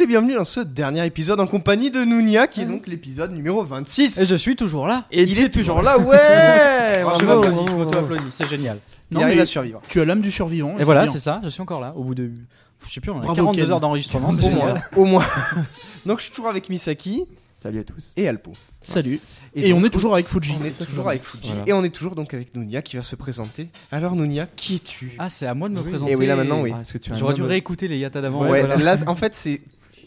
Tous et bienvenue dans ce dernier épisode en compagnie de Nounia qui est donc l'épisode numéro 26. Et je suis toujours là. Et il est toujours là, ouais je m'applaudis, je m'auto-applaudis, c'est génial. Il Non, arrive mais à survivre. tu as l'âme du survivant. Et voilà, c'est ça, je suis encore là. Au bout de. Je sais plus, on a Bravo, 42 Ken. heures d'enregistrement, c'est Au moins, génial. au moins. Donc je suis toujours avec Misaki Salut à tous. et Alpo. Salut. Et, donc, on est toujours avec Fuji. On est toujours avec Fuji. Voilà. Et on est toujours donc avec Nounia qui va se présenter. Alors Nounia, qui es-tu? Ah, c'est à moi de me Oui. présenter. Et oui, là, maintenant, oui. Ah, Est-ce que tu as un J'aurais dû homme- réécouter les yatas d'avant. Ouais, voilà. là en fait c'est...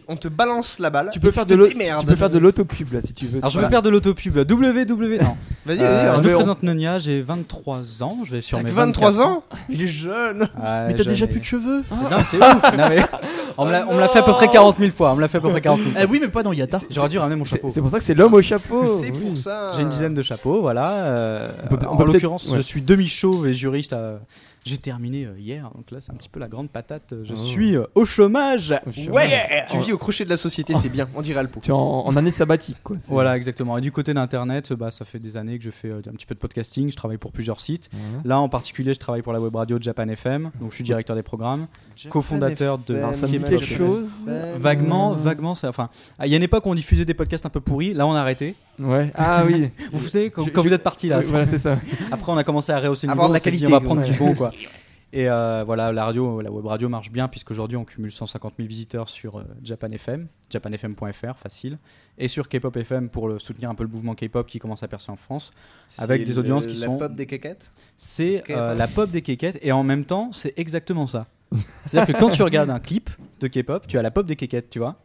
On te balance la balle. Tu peux faire de l'au- dis merde. tu peux faire de l'autopub là si tu veux. Alors je vais faire de l'autopub. WW. Non. Vas-y, Euh, vas-y. je mais me présente Nonia, j'ai 23 ans. Je vais sur mes que 23 24 ans Il est jeune Mais t'as je- déjà plus de cheveux. Non, c'est ouf. On me l'a- fait à peu près 40 000 fois. On me l'a fait à peu près 40 000 fois. Eh oui, mais pas dans Yata. J'aurais dû ramener mon chapeau. C'est pour ça que c'est l'homme au chapeau. C'est pour ça J'ai une dizaine de chapeaux, voilà. euh, en l'occurrence, je suis demi-chauve et juriste. à- J'ai terminé euh, hier, donc là c'est un petit peu la grande patate. Je Oh. suis euh, au chômage. Au chômage. Ouais. Tu vis au crochet de la société, c'est bien. On dirait Alpo. Tu es en, en année sabbatique quoi. Voilà, exactement. Et du côté d'Internet, bah, ça fait des années que je fais euh, un petit peu de podcasting. Je travaille pour plusieurs sites. Là, en particulier, je travaille pour la web radio Japan FM. Donc, je suis directeur des programmes, cofondateur de. Alors, ça me dit quelque chose. Vaguement, vaguement, ça. Enfin, il y a une époque où on diffusait des podcasts un peu pourris. Là, on a arrêté. Ouais. Ah oui. Vous savez, quand, Je- quand je- vous êtes parti là, Oui, Voilà c'est ça. Après, on a commencé à rehausser le niveau. de la on s'est dit, qualité, on va prendre ouais. du bon, quoi. Et euh, voilà, la radio, la web radio marche bien puisqu'aujourd'hui on cumule 150 000 visiteurs sur euh, Japan FM, japanfm.fr, facile, et sur K-pop FM pour le, soutenir un peu le mouvement K-pop qui commence à percer en France. Avec des audiences qui la sont- pop des caquettes C'est euh, la pop des kékettes et en même temps c'est exactement ça. C'est-à-dire que quand tu regardes un clip de K-pop, tu as la pop des kékettes, tu vois.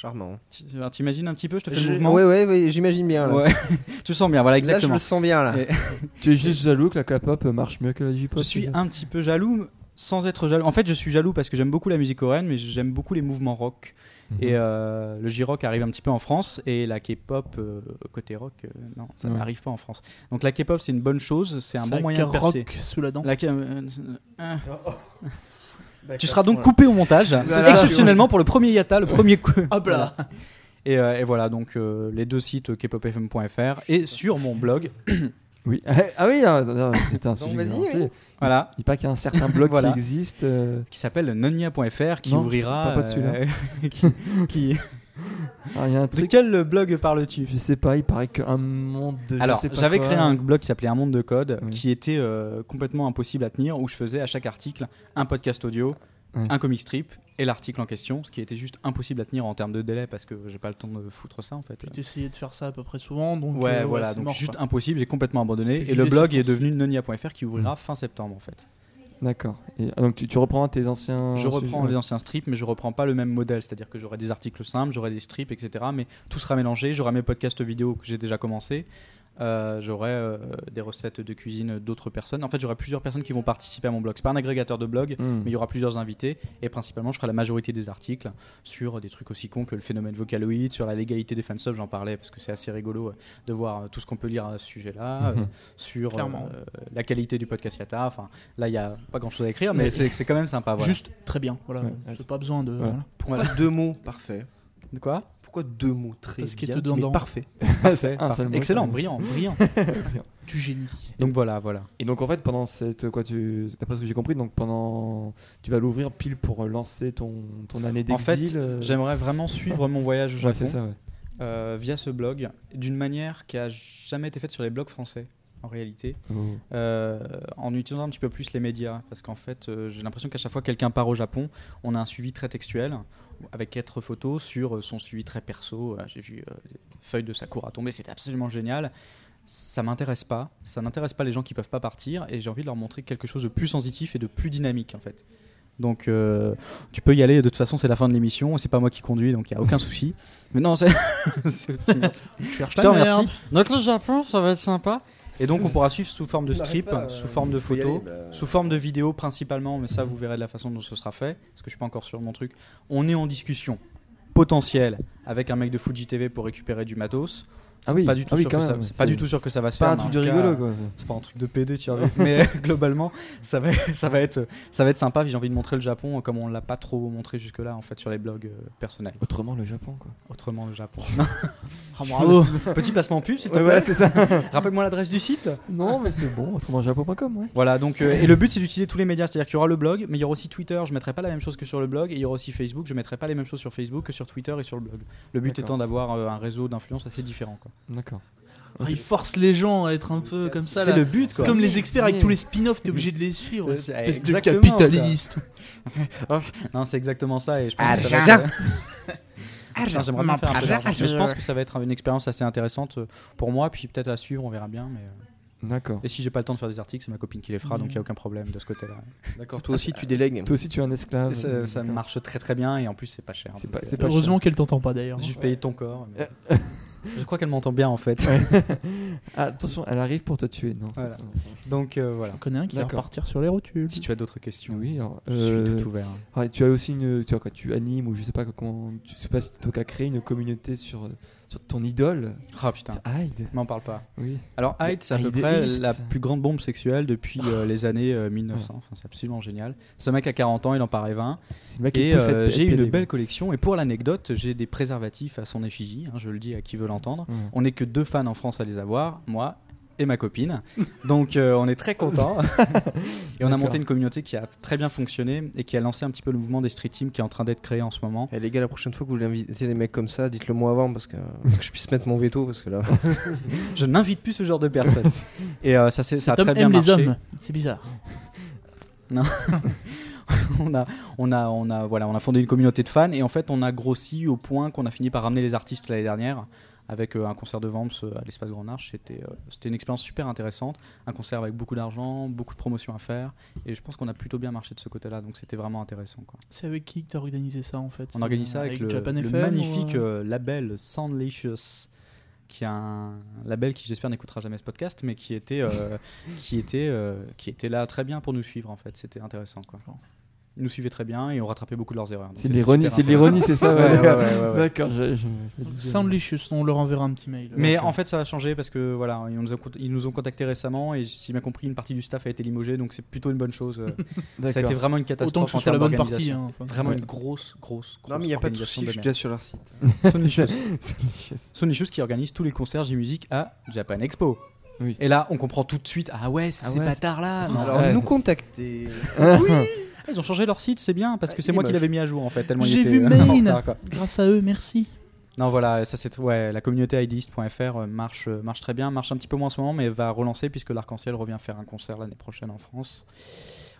Charmant. Tu- alors, T'imagines un petit peu, je te fais Je- le mouvement Ouais, ouais, ouais, j'imagine bien. Là. Ouais. Tu le sens bien, voilà, Là, je exactement. le sens bien là. Et- Tu es juste jaloux que la K-pop marche mieux que la J-pop. Je suis un petit peu jaloux, sans être jaloux. En fait, je suis jaloux parce que j'aime beaucoup la musique coréenne, mais j'aime beaucoup les mouvements rock. Mhm. Et euh, le J-rock arrive un petit peu en France, et la K-pop, euh, côté rock, euh, non, ça Ouais. n'arrive pas en France. Donc la K-pop, c'est une bonne chose, c'est un bon moyen de percer. rock sous la dent. La K- euh, euh, Tu seras donc coupé au montage, exceptionnellement pour le premier Yata, le premier coup. Hop là. Et, euh, et voilà, donc euh, les deux sites euh, kpopfm.fr et sur mon blog. Oui. Ah oui. ah, non, C'était un sujet. oui. Voilà, Dis pas qu'il y a un certain blog Voilà. qui existe. euh, qui s'appelle nonia.fr qui Non, ouvrira. pas de celui-là. euh, qui- qui- Il y a un De quel blog parles-tu Je sais pas. Il paraît qu'un monde de. Alors, j'avais créé un blog qui s'appelait Un monde de code, Oui. qui était euh, complètement impossible à tenir, où je faisais à chaque article un podcast audio, Oui. un comic strip et l'article en question, ce qui était juste impossible à tenir en termes de délai parce que j'ai pas le temps de foutre ça en fait. J'ai essayé de faire ça à peu près souvent. Donc, Ouais, euh, voilà, c'est donc mort, juste quoi. impossible, j'ai complètement abandonné. Et le blog est devenu nonia.fr qui ouvrira fin septembre en fait. D'accord. Ah, donc tu, tu reprends tes anciens. Je reprends les anciens strips, mais je reprends pas le même modèle. C'est-à-dire que j'aurai des articles simples, j'aurai des strips, etc. Mais tout sera mélangé. J'aurai mes podcasts vidéo que j'ai déjà commencé. Euh, j'aurai euh, des recettes de cuisine d'autres personnes. En fait, j'aurai plusieurs personnes qui vont participer à mon blog. C'est pas un agrégateur de blog, Hmm. mais il y aura plusieurs invités. Et principalement, je ferai la majorité des articles sur des trucs aussi cons que le phénomène vocaloïde, sur la légalité des fansubs. J'en parlais parce que c'est assez rigolo euh, de voir euh, tout ce qu'on peut lire à ce sujet-là. euh, Mhm. sur euh, la qualité du podcast Yata. Enfin, là, il y a pas grand chose à écrire, mais c'est c'est quand même sympa. Voilà. Juste très bien. Voilà. Ouais. J'ai pas besoin de. Voilà. voilà. Pourquoi deux mots parfait De quoi? Pourquoi deux mots très Parce bien te donne mais dans- parfait C'est un seul mot, Excellent, brillant, brillant. Du génie. Donc voilà, voilà. Et donc en fait pendant cette quoi tu d'après ce que j'ai compris donc pendant tu vas l'ouvrir pile pour lancer ton ton année En fait, d'exil. euh, j'aimerais vraiment suivre mon voyage au Ouais, Japon c'est ça ouais. euh, via ce blog d'une manière qui a jamais été faite sur les blogs français en réalité, Oh. euh, en utilisant un petit peu plus les médias, parce qu'en fait, euh, j'ai l'impression qu'à chaque fois que quelqu'un part au Japon, on a un suivi très textuel, avec quatre photos sur euh, son suivi très perso. Euh, J'ai vu euh, des feuilles de Sakura tomber, c'était absolument génial. Ça m'intéresse pas, ça n'intéresse pas les gens qui peuvent pas partir, et j'ai envie de leur montrer quelque chose de plus sensitif et de plus dynamique en fait. Donc euh, tu peux y aller. De toute façon, c'est la fin de l'émission. C'est pas moi qui conduis, donc il y a aucun souci. Mais non, c'est. Je te remercie. Donc le Japon, ça va être sympa. Et donc on pourra suivre sous forme de strip, pas, euh, sous forme de photos, bah. sous forme de vidéos principalement, mais ça vous verrez de la façon dont ce sera fait, parce que je suis pas encore sûr de mon truc. On est en discussion potentielle avec un mec de Fuji TV pour récupérer du matos. Ah oui, Pas du tout ah oui, sûr quand que ça, même. c'est pas du tout sûr que ça va se C'est faire. pas un truc en de cas, rigolo quoi. C'est pas un truc de PD, tu vois. mais globalement, ça va, ça va être, ça va être sympa. J'ai envie de montrer le Japon comme on l'a pas trop montré jusque-là en fait sur les blogs euh, personnels. Autrement, le Japon quoi. Autrement le Japon. Ah, bravo. Petit placement pub, s'il te Ouais, plaît. c'est ça. Rappelle-moi l'adresse du site. non, mais c'est bon, autrement japon.com, ouais. Voilà, donc euh, et le but c'est d'utiliser tous les médias, c'est-à-dire qu'il y aura le blog, mais il y aura aussi Twitter, je mettrai pas la même chose que sur le blog, et il y aura aussi Facebook, je mettrai pas les mêmes choses sur Facebook que sur Twitter et sur le blog. Le but étant d'avoir euh, un réseau d'influence assez différent. quoi. D'accord. Ah, il force les gens à être un peu comme ça. C'est le but, C'est quoi. comme les experts avec tous les spin-offs, t'es obligé de les suivre. Espèce de capitaliste. Non, c'est exactement ça, et je pense Ah, que ça va être, euh, bien faire un peu d'argent. Mais je pense que ça va être une expérience assez intéressante euh, pour moi, puis peut-être à suivre, on verra bien. Mais euh, D'accord. et si j'ai pas le temps de faire des articles, c'est ma copine qui les fera, donc il y a aucun problème de ce côté-là. D'accord, toi aussi tu délègues. Toi aussi, tu es un esclave. Ça, marche très très bien, et en plus c'est pas cher. C'est donc, pas- c'est pas Heureusement qu'elle t'entend pas d'ailleurs. J'ai juste payé ton corps. mais- je crois qu'elle m'entend bien en fait. Ah, attention, elle arrive pour te tuer. Non, Voilà. Donc euh, voilà. On connaît un qui va repartir sur les rotules. Si tu as d'autres questions, Oui, alors, je suis euh, tout ouvert. tu as aussi une. Tu vois, quoi, tu animes ou je sais pas comment. Tu sais pas si toi qui as créé une communauté sur, sur ton idole. Ah putain, C'est Hyde. m'en parle pas. Oui. Alors Hyde, c'est à peu près East. la plus grande bombe sexuelle depuis euh, les années euh, 1900. Enfin, c'est absolument génial. Ce mec a 40 ans, il en paraît 20. C'est le mec Et euh, j'ai une belle collection. Et pour l'anecdote, j'ai des préservatifs à son effigie. hein, je le dis à qui veut l'entendre. On n'est que deux fans en France à les avoir, moi et ma copine. Donc euh, on est très contents. et on a monté une communauté qui a très bien fonctionné et qui a lancé un petit peu le mouvement des street teams qui est en train d'être créé en ce moment. Eh, les gars, la prochaine fois que vous voulez inviter des mecs comme ça, dites-le moi avant parce que, que je puisse mettre mon veto parce que là. Je n'invite plus ce genre de personnes. et euh, ça, s'est- ça a très bien aime marché. les hommes. C'est bizarre. on a, on a, on a, voilà, on a fondé une communauté de fans et en fait, on a grossi au point qu'on a fini par ramener les artistes l'année dernière avec euh, un concert de Vamps euh, à l'espace Grand Arche. C'était, euh, c'était une expérience super intéressante, un concert avec beaucoup d'argent, beaucoup de promotions à faire. Et je pense qu'on a plutôt bien marché de ce côté-là, donc c'était vraiment intéressant. C'est avec qui que t'as organisé ça en fait On organise ça avec, le, Japan le FM, magnifique ou, label Soundlicious qui est un label qui j'espère n'écoutera jamais ce podcast mais qui était euh, qui était euh, qui était là très bien pour nous suivre en fait. C'était intéressant quoi nous suivaient très bien et on rattrapait beaucoup de leurs erreurs C'est de l'ironie, c'est de l'ironie, c'est ça. Ouais, ouais, ouais, d'accord. Soundlicious, on leur enverra un petit mail. mais en fait ça a changé parce que voilà ils nous, ont, cont- ils nous ont contacté récemment et si bien compris une partie du staff a été limogée donc c'est plutôt une bonne chose Euh, ça a été vraiment une autant catastrophe que ce soit la bonne partie. hein, enfin. vraiment Ouais. une grosse grosse, grosse Non, mais il n'y a pas de souci, je suis déjà sur leur site. Soundlicious. Qui organise tous les concerts J-Music à Japan Expo. Oui. Et là, on comprend tout de suite. Ah ouais, c'est Ah ces bâtards-là. Alors, Ouais. nous contacter. Ah, Ils ont changé leur site, c'est bien, parce que Ah, c'est moi qui l'avais mis à jour en fait. Tellement il J'ai était, vu euh, Main. en retard, quoi. Grâce à eux, merci. Non, voilà, ça c'est ouais, la communauté ideist.fr euh, marche, euh, marche très bien, marche un petit peu moins en ce moment, mais va relancer puisque l'Arc-en-Ciel revient faire un concert l'année prochaine en France.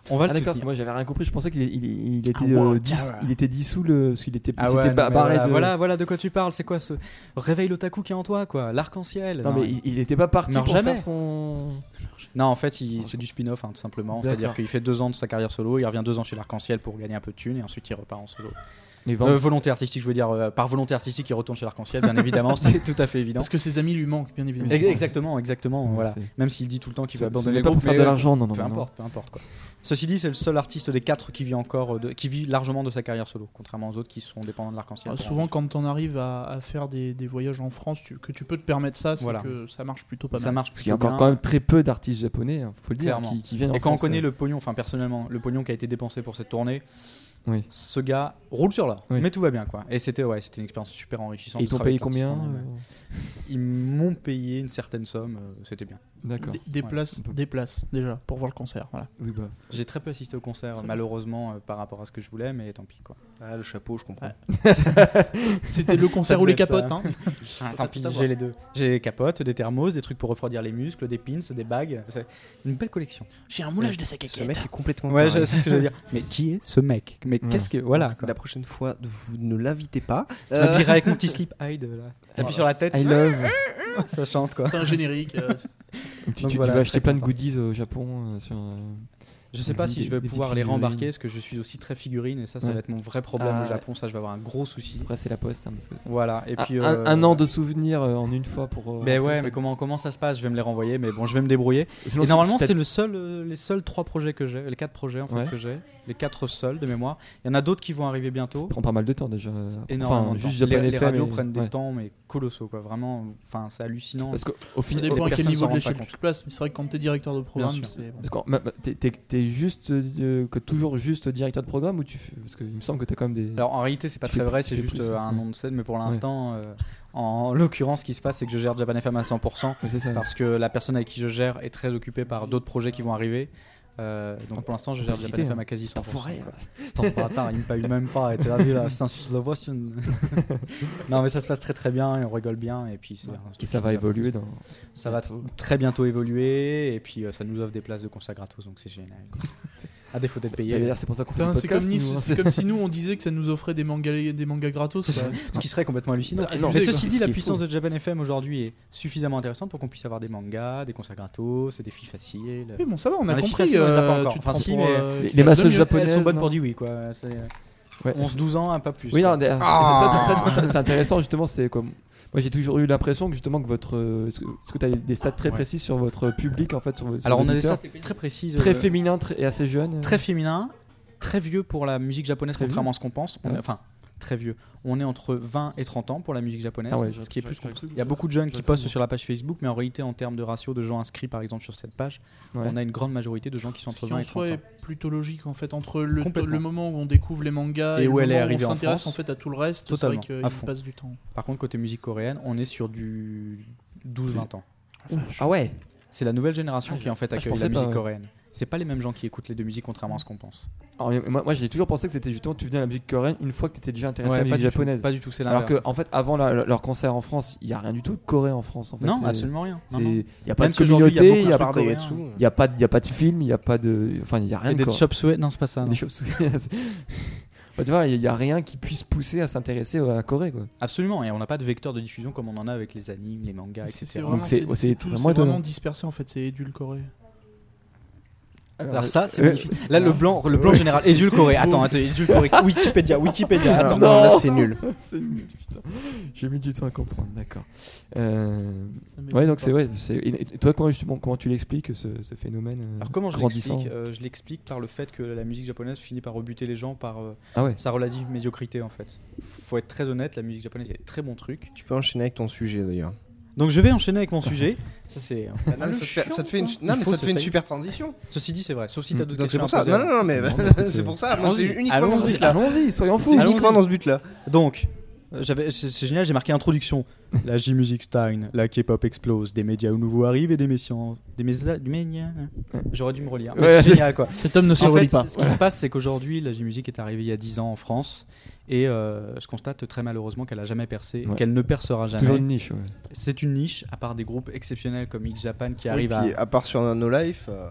On va Ah le d'accord, parce que moi j'avais rien compris, je pensais qu'il il, il était, Ah, euh, dis- il était dissous le, parce qu'il était, Ah ouais, ba- mais barré voilà, de... voilà, voilà de quoi tu parles, c'est quoi ce réveil l'otaku qui est en toi quoi, l'arc-en-ciel. Non, mais il, il était pas parti pour jamais. faire son... Non, en fait, il- c'est du spin-off, hein, tout simplement. D'accord. C'est-à-dire qu'il fait deux ans de sa carrière solo, il revient deux ans chez l'Arc-en-Ciel pour gagner un peu de thunes, et ensuite il repart en solo. Euh, volonté artistique, je veux dire, euh, par volonté artistique, il retourne chez l'Arc-en-Ciel, bien évidemment, c'est tout à fait évident. Parce que ses amis lui manquent, bien évidemment. Ex- Exactement, exactement, Ouais, voilà. c'est- Même s'il dit tout le temps qu'il ce abandonner le pas groupe, pour faire mais, de l'argent, non, non, peu non. importe, peu importe quoi. Ceci dit, c'est le seul artiste des quatre qui vit encore, euh, de- qui vit largement de sa carrière solo, contrairement aux autres qui sont dépendants de l'Arc-en-Ciel. Ah, en souvent, quand on arrive à, à faire des, des voyages en France, tu- que tu peux te permettre ça, c'est Voilà. que ça marche plutôt pas ça mal. marche Parce qu'il y a encore quand même très peu d'artistes japonais, hein, faut le dire, qui, qui viennent en Et quand on connaît ouais. le pognon, enfin personnellement, le pognon qui a été dépensé pour cette tournée, Oui. ce gars roule sur l'or. Oui. Mais tout va bien quoi. Et c'était ouais, c'était une expérience super enrichissante. Et ils t'ont payé combien euh. Ils m'ont payé une certaine somme, euh, c'était bien. D'accord. Des, des Ouais. places, des places déjà pour voir le concert. Voilà. Oui, bah. J'ai très peu assisté au concert, Très malheureusement, euh, par rapport à ce que je voulais, mais tant pis quoi. Ah, le chapeau, je comprends. Ouais. C'était le concert ou les capotes. Hein. Ah, tant pis, j'ai les deux. J'ai des capotes, des thermos, des trucs pour refroidir les muscles, des pins, des bagues. C'est une belle collection. J'ai un moulage de sa Ce caquette. mec est complètement Ouais, c'est ce que je veux dire. Mais qui est ce mec? Mais Ouais. qu'est-ce que. Voilà quoi. La prochaine fois, vous ne l'invitez pas. Je Euh, m'habillerai avec mon petit slip hide. T'appuies sur la tête, I love. ça chante quoi. C'est un générique. euh, tu, Donc tu- tu voilà, vas acheter très plein de content. goodies au Japon euh, sur, euh, Je sais pas si Des- je vais des pouvoir petites les figurines. rembarquer parce que je suis aussi très figurine et ça, ça Ouais. va être mon vrai problème Ah. au Japon. Ça, je vais avoir un gros souci. Après, c'est la poste. hein, parce que- Voilà. Et Un- puis un, euh, un an de souvenirs euh, en une fois pour. euh, Mais rentrer, ouais, ça- mais comment comment ça se passe? Je vais me les renvoyer, mais bon, je vais me débrouiller. Sinon, Et si- normalement, si t'as- c'est le seul, euh, les seuls trois projets que j'ai, les quatre projets en fait Ouais. que j'ai, les quatre seuls de mémoire. Il y en a d'autres qui vont arriver Ça bientôt. prend pas mal de temps déjà. Énormément. Enfin, juste temps. Japan les, les FM radios et- prennent des ouais. temps, mais colossaux quoi. Vraiment, enfin, c'est hallucinant. Parce qu'au Ça final, dépend à quel niveau de l'échelle tu te places, mais c'est vrai que quand t'es directeur de programme, c'est. T'es- juste euh, que toujours juste directeur de programme ou tu fais parce qu'il me semble que t'as quand même des. Alors en réalité, c'est pas Tu très vrai, c'est juste plus, euh, un nom de scène, mais pour l'instant, euh, en l'occurrence, ce qui se passe, c'est que je gère Japan FM à 100%. Ouais, c'est ça. parce que la personne avec qui je gère est très occupée par d'autres projets qui vont arriver. Euh, donc pour l'instant, je gère citer, FM hein. à quasi 100%. Cet enfoiré, quoi. Cet enfoiré, il me paye même pas. Et t'as vu là, putain, je le vois. non, mais ça se passe très très bien et on rigole bien. Et puis c'est un Et ça va évoluer dans. Ça va très bientôt évoluer et puis euh, ça nous offre des places de concert gratos, donc c'est génial. à défaut d'être payé. C'est pour ça qu'on fait c'est comme, nous, hein. comme si nous on disait que ça nous offrait des mangas, des mangas gratos. Ce qui serait complètement hallucinant. Mais ceci quoi. dit, Ce la puissance fou. de Japan FM aujourd'hui est suffisamment intéressante pour qu'on puisse avoir des mangas, des concerts gratos, des filles faciles. Oui, bon, ça va, on a compris. les euh, euh, Les- masseuses mieux. japonaises. Elles sont bonnes pour dire oui, quoi. Ouais. 11-12 ans, un pas plus. Oui, non, Ah. ça, ça, ça, ça, c'est intéressant justement. C'est comme moi, j'ai toujours eu l'impression que justement que votre, euh, est-ce que, est-ce que tu as des stats très Ouais. précis sur votre public en fait, sur Alors on a des stats très précises. très euh, féminin très- et assez jeune. très féminin, très vieux pour la musique japonaise, Très contrairement à ce qu'on pense. Enfin, très vieux. On est entre 20 et 30 ans pour la musique japonaise, Ah ouais, ce qui est plus compris. Il y a beaucoup de jeunes qui postent sur la page Facebook, mais en réalité, en termes de ratio de gens inscrits, par exemple, sur cette page, Ouais. on a une grande majorité de gens qui sont entre qui 20 en et 30 soi ans. est plutôt logique en fait entre le, moment où on découvre les mangas Et et, où le elle est moment où arrivée on en s'intéresse France. en fait à tout le reste. C'est Totalement, vrai qu'il à fond. passe du temps. Par contre, côté musique coréenne, on est sur du 12-20 ans. Ah ouais. C'est la nouvelle génération qui en fait Ah, accueille la musique coréenne. C'est pas les mêmes gens qui écoutent les deux musiques contrairement à ce qu'on pense. Alors, moi, moi j'ai toujours pensé que c'était justement tu venais à la musique coréenne une fois que tu étais déjà intéressé à la musique du tout, japonaise. pas du tout, c'est Alors l'inverse. que en fait avant la- leur concert en France, il y a rien du tout de coréen en France en fait. non, absolument rien. Il y a pas Même de communauté, il y a pas il y a de- il y a pas de film, il y a pas de enfin il y a rien de des coréen. chop suey, non, c'est pas ça. Des choses- Bah, tu vois, il y a rien qui puisse pousser à s'intéresser à la Corée quoi. Absolument, et on n'a pas de vecteur de diffusion comme on en a avec les animes, les mangas, etc. C'est vraiment dispersé en fait, c'est édulcoré. Alors ça, c'est Euh, magnifique. Là, le blanc, le blanc général. Édulcoré. Attends, attends, édulcoré. Wikipédia, Wikipédia. Alors, Attends. non, non, là c'est nul. c'est nul, putain. J'ai mis du temps à comprendre, d'accord. Euh, Ouais, donc c'est ouais. c'est- Et et toi, comment justement, comment tu l'expliques ce, ce phénomène euh, Alors comment je l'explique Euh, Je l'explique par le fait que la musique japonaise finit par rebuter les gens par euh, Ah ouais. sa relative médiocrité en fait. Faut être très honnête, la musique japonaise il y a des très bons trucs. Tu peux enchaîner avec ton sujet d'ailleurs. Donc je vais enchaîner avec mon sujet. Ça c'est. Ah, non, mais ça, te fait, ça te fait une, non, Il mais faut ça te se fait une tailler. super transition. Ceci dit, c'est vrai. Sauf si t'as d'autres questions. pour ça. Non, non, non, mais mais c'est pour ça. Allons-y, allons-y, soyons fous. Uniquement dans ce but-là. Donc, euh, c'est, c'est génial, j'ai marqué introduction. La J-Music Stein, la K-pop explose, des médias nouveaux arrivent et des messians. Des médias. J'aurais dû me relire. Ouais, c'est génial quoi. Cet homme ne se fait, pas. ce qui se passe, c'est qu'aujourd'hui, la J-Music est arrivée il y a 10 ans en France. Et euh, je constate très malheureusement qu'elle a jamais percé, Ouais. qu'elle ne percera C'est jamais. toujours une niche. ouais. C'est une niche, à part des groupes exceptionnels comme X Japan qui Oui, arrivent puis, à. à part sur No Life, euh,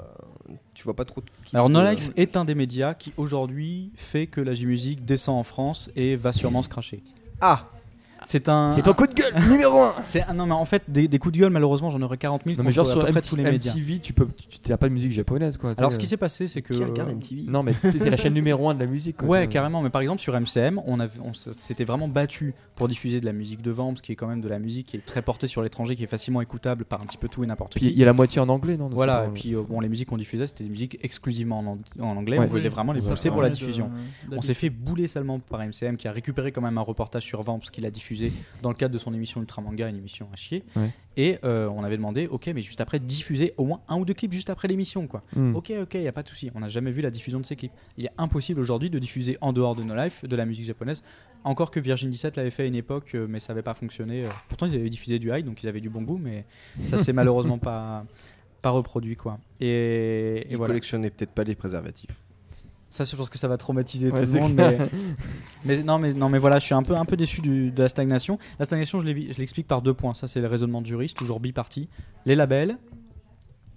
tu vois pas trop. Alors, No euh, Life est un des médias qui aujourd'hui fait que la J-Music descend en France et va sûrement se cracher. Ah C'est un. C'est ton coup de gueule numéro 1 C'est un- non mais en fait des, des coups de gueule malheureusement j'en aurais 40 000 Non mais genre sur à peu près MT- tous les médias. MTV, tu peux, tu n'as pas de musique japonaise quoi. tu sais, Alors ce qui euh. s'est passé c'est que Qui regarde MTV Non mais tu sais, c'est la chaîne numéro 1 de la musique. Quoi, ouais tu- carrément mais par exemple sur MCM on avait on s- s'était vraiment battu pour diffuser de la musique de Vamps qui est quand même de la musique qui est très portée sur l'étranger qui est facilement écoutable par un petit peu tout et n'importe Puis il qui. y a la moitié en anglais non Voilà, et pas- puis euh, bon, les musiques qu'on diffusait, c'était des musiques exclusivement en, ang- en anglais. Ouais. On voulait Oui, vraiment les pousser pour la diffusion. On s'est fait bouler seulement par MCM qui a récupéré quand même un reportage sur Vamps qu'il a dans le cadre de son émission Ultra Manga, une émission à chier. Ouais. Et euh, on avait demandé, ok, mais juste après, diffuser au moins un ou deux clips juste après l'émission, quoi. Hmm. Ok, ok, il y a pas de souci. On n'a jamais vu la diffusion de ces clips. Il est impossible aujourd'hui de diffuser en dehors de No Life de la musique japonaise. Encore que Virgin 17 l'avait fait à une époque, euh, mais ça n'avait pas fonctionné. Euh, Pourtant, ils avaient diffusé du high, donc ils avaient du bon goût, mais ça s'est malheureusement pas pas reproduit, quoi. Et, et Il voilà. peut-être pas les préservatifs. Ça, je pense que ça va traumatiser Ouais, tout le monde. Mais, mais non, mais non, mais voilà, je suis un peu, un peu déçu du- de la stagnation. La stagnation, je l'explique par deux points. Ça, c'est le raisonnement de juriste, toujours biparti. Les labels,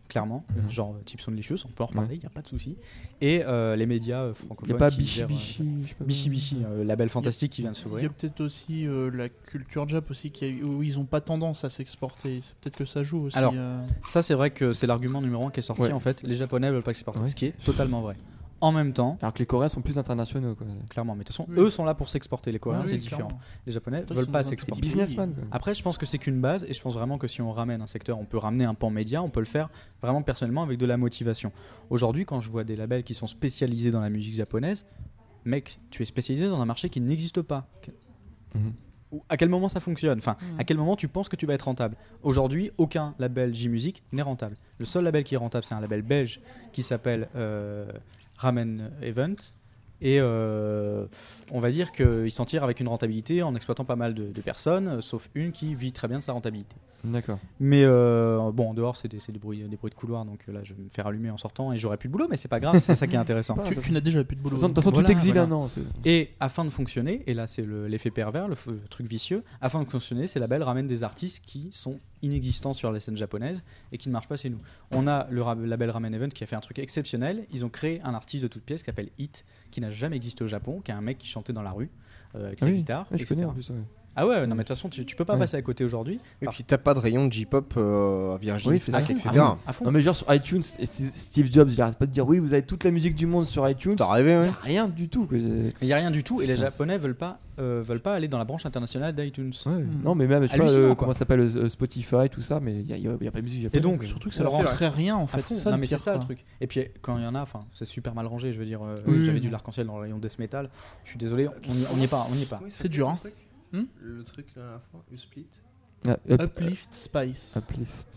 clairement, Mhm. genre euh, type Soundlicious, on peut en reparler, il n'y a pas de souci. Et euh, les médias euh, Il n'y francophones. a pas Bichi euh, Bichi. Bichi Bichi, euh, label fantastique qui vient de Il y a s'ouvrir. peut-être aussi euh, la culture Jap aussi qui a- où ils ont pas tendance à s'exporter. C'est peut-être que ça joue aussi. Alors, euh. Ça, c'est vrai que c'est l'argument numéro un qui est sorti Ouais. en fait. Les Japonais veulent pas exporter, Ouais. ce qui est totalement vrai. En même temps, Alors que les Coréens sont plus internationaux. Quoi. clairement, mais de toute façon, Oui. eux sont là pour s'exporter. Les Coréens, c'est oui, différent. clairement. Les Japonais Ils veulent pas s'exporter. businessman. Après, je pense que c'est qu'une base, et je pense vraiment que si on ramène un secteur, on peut ramener un pan média, on peut le faire vraiment personnellement avec de la motivation. Aujourd'hui, quand je vois des labels qui sont spécialisés dans la musique japonaise, mec, tu es spécialisé dans un marché qui n'existe pas. Mhm. À quel moment ça fonctionne Enfin, Mhm. à quel moment tu penses que tu vas être rentable Aujourd'hui, aucun label J-Music n'est rentable. Le seul label qui est rentable, c'est un label belge qui s'appelle euh, Ramen Event. Et euh, on va dire qu'il s'en tire avec une rentabilité en exploitant pas mal de, de personnes, sauf une qui vit très bien de sa rentabilité. D'accord. Mais euh, bon, en dehors, c'est des, bruits, des bruits de couloir, donc euh, là, je vais me faire allumer en sortant et j'aurai plus de boulot, mais c'est pas grave, c'est ça qui est intéressant. Tu, tu n'as déjà plus de boulot. de toute façon, Voilà, tu t'exiles voilà. un an. Et afin de fonctionner, et là c'est le- l'effet pervers, le, truc vicieux, afin de fonctionner, ces labels ramènent des artistes qui sont inexistants sur la scène japonaise et qui ne marchent pas chez nous. On a le label Ramen Event qui a fait un truc exceptionnel. Ils ont créé un artiste de toute pièce qui s'appelle Hit, qui n'a jamais existé au Japon, qui est un mec qui chantait dans la rue euh, avec sa Ah oui, guitare, je etc. connais en plus. ouais. Ah ouais, non mais de toute façon tu, tu peux pas Ouais. passer à côté aujourd'hui. Et Parce- puis t'as pas de rayon de J-pop euh, Virgin Oui, c'est Fnac, ça. etc. à fond, à fond. Non, mais genre sur iTunes, et Steve Jobs, il arrête pas de dire oui, vous avez toute la musique du monde sur iTunes. T'as rêvé, ouais y a rien du tout. quoi. C'est- Il y a rien du tout et les Putain, Japonais veulent pas euh, veulent pas aller dans la branche internationale d'iTunes. Ouais. Hmm. Non, mais même, tu vois, Hallucinant, euh, quoi. comment ça s'appelle euh, Spotify, tout ça, mais il n'y a, il y a- il y a pas de musique japonaise. donc, quoi. Surtout que ça leur rentrait rien en À fait. fond. C'est ça non le mais c'est pire, ça le quoi. truc. Et puis quand il y en a, enfin c'est super mal rangé. Je veux dire, euh, Oui, j'avais oui. du l'arc-en-ciel dans le rayon death metal. Je suis désolé, on n'y on n'y est pas, on n'y est pas. C'est dur, hein. Hmm? Le truc là, la fois, U-Split. Ah, up- Uplift Spice. Uplift.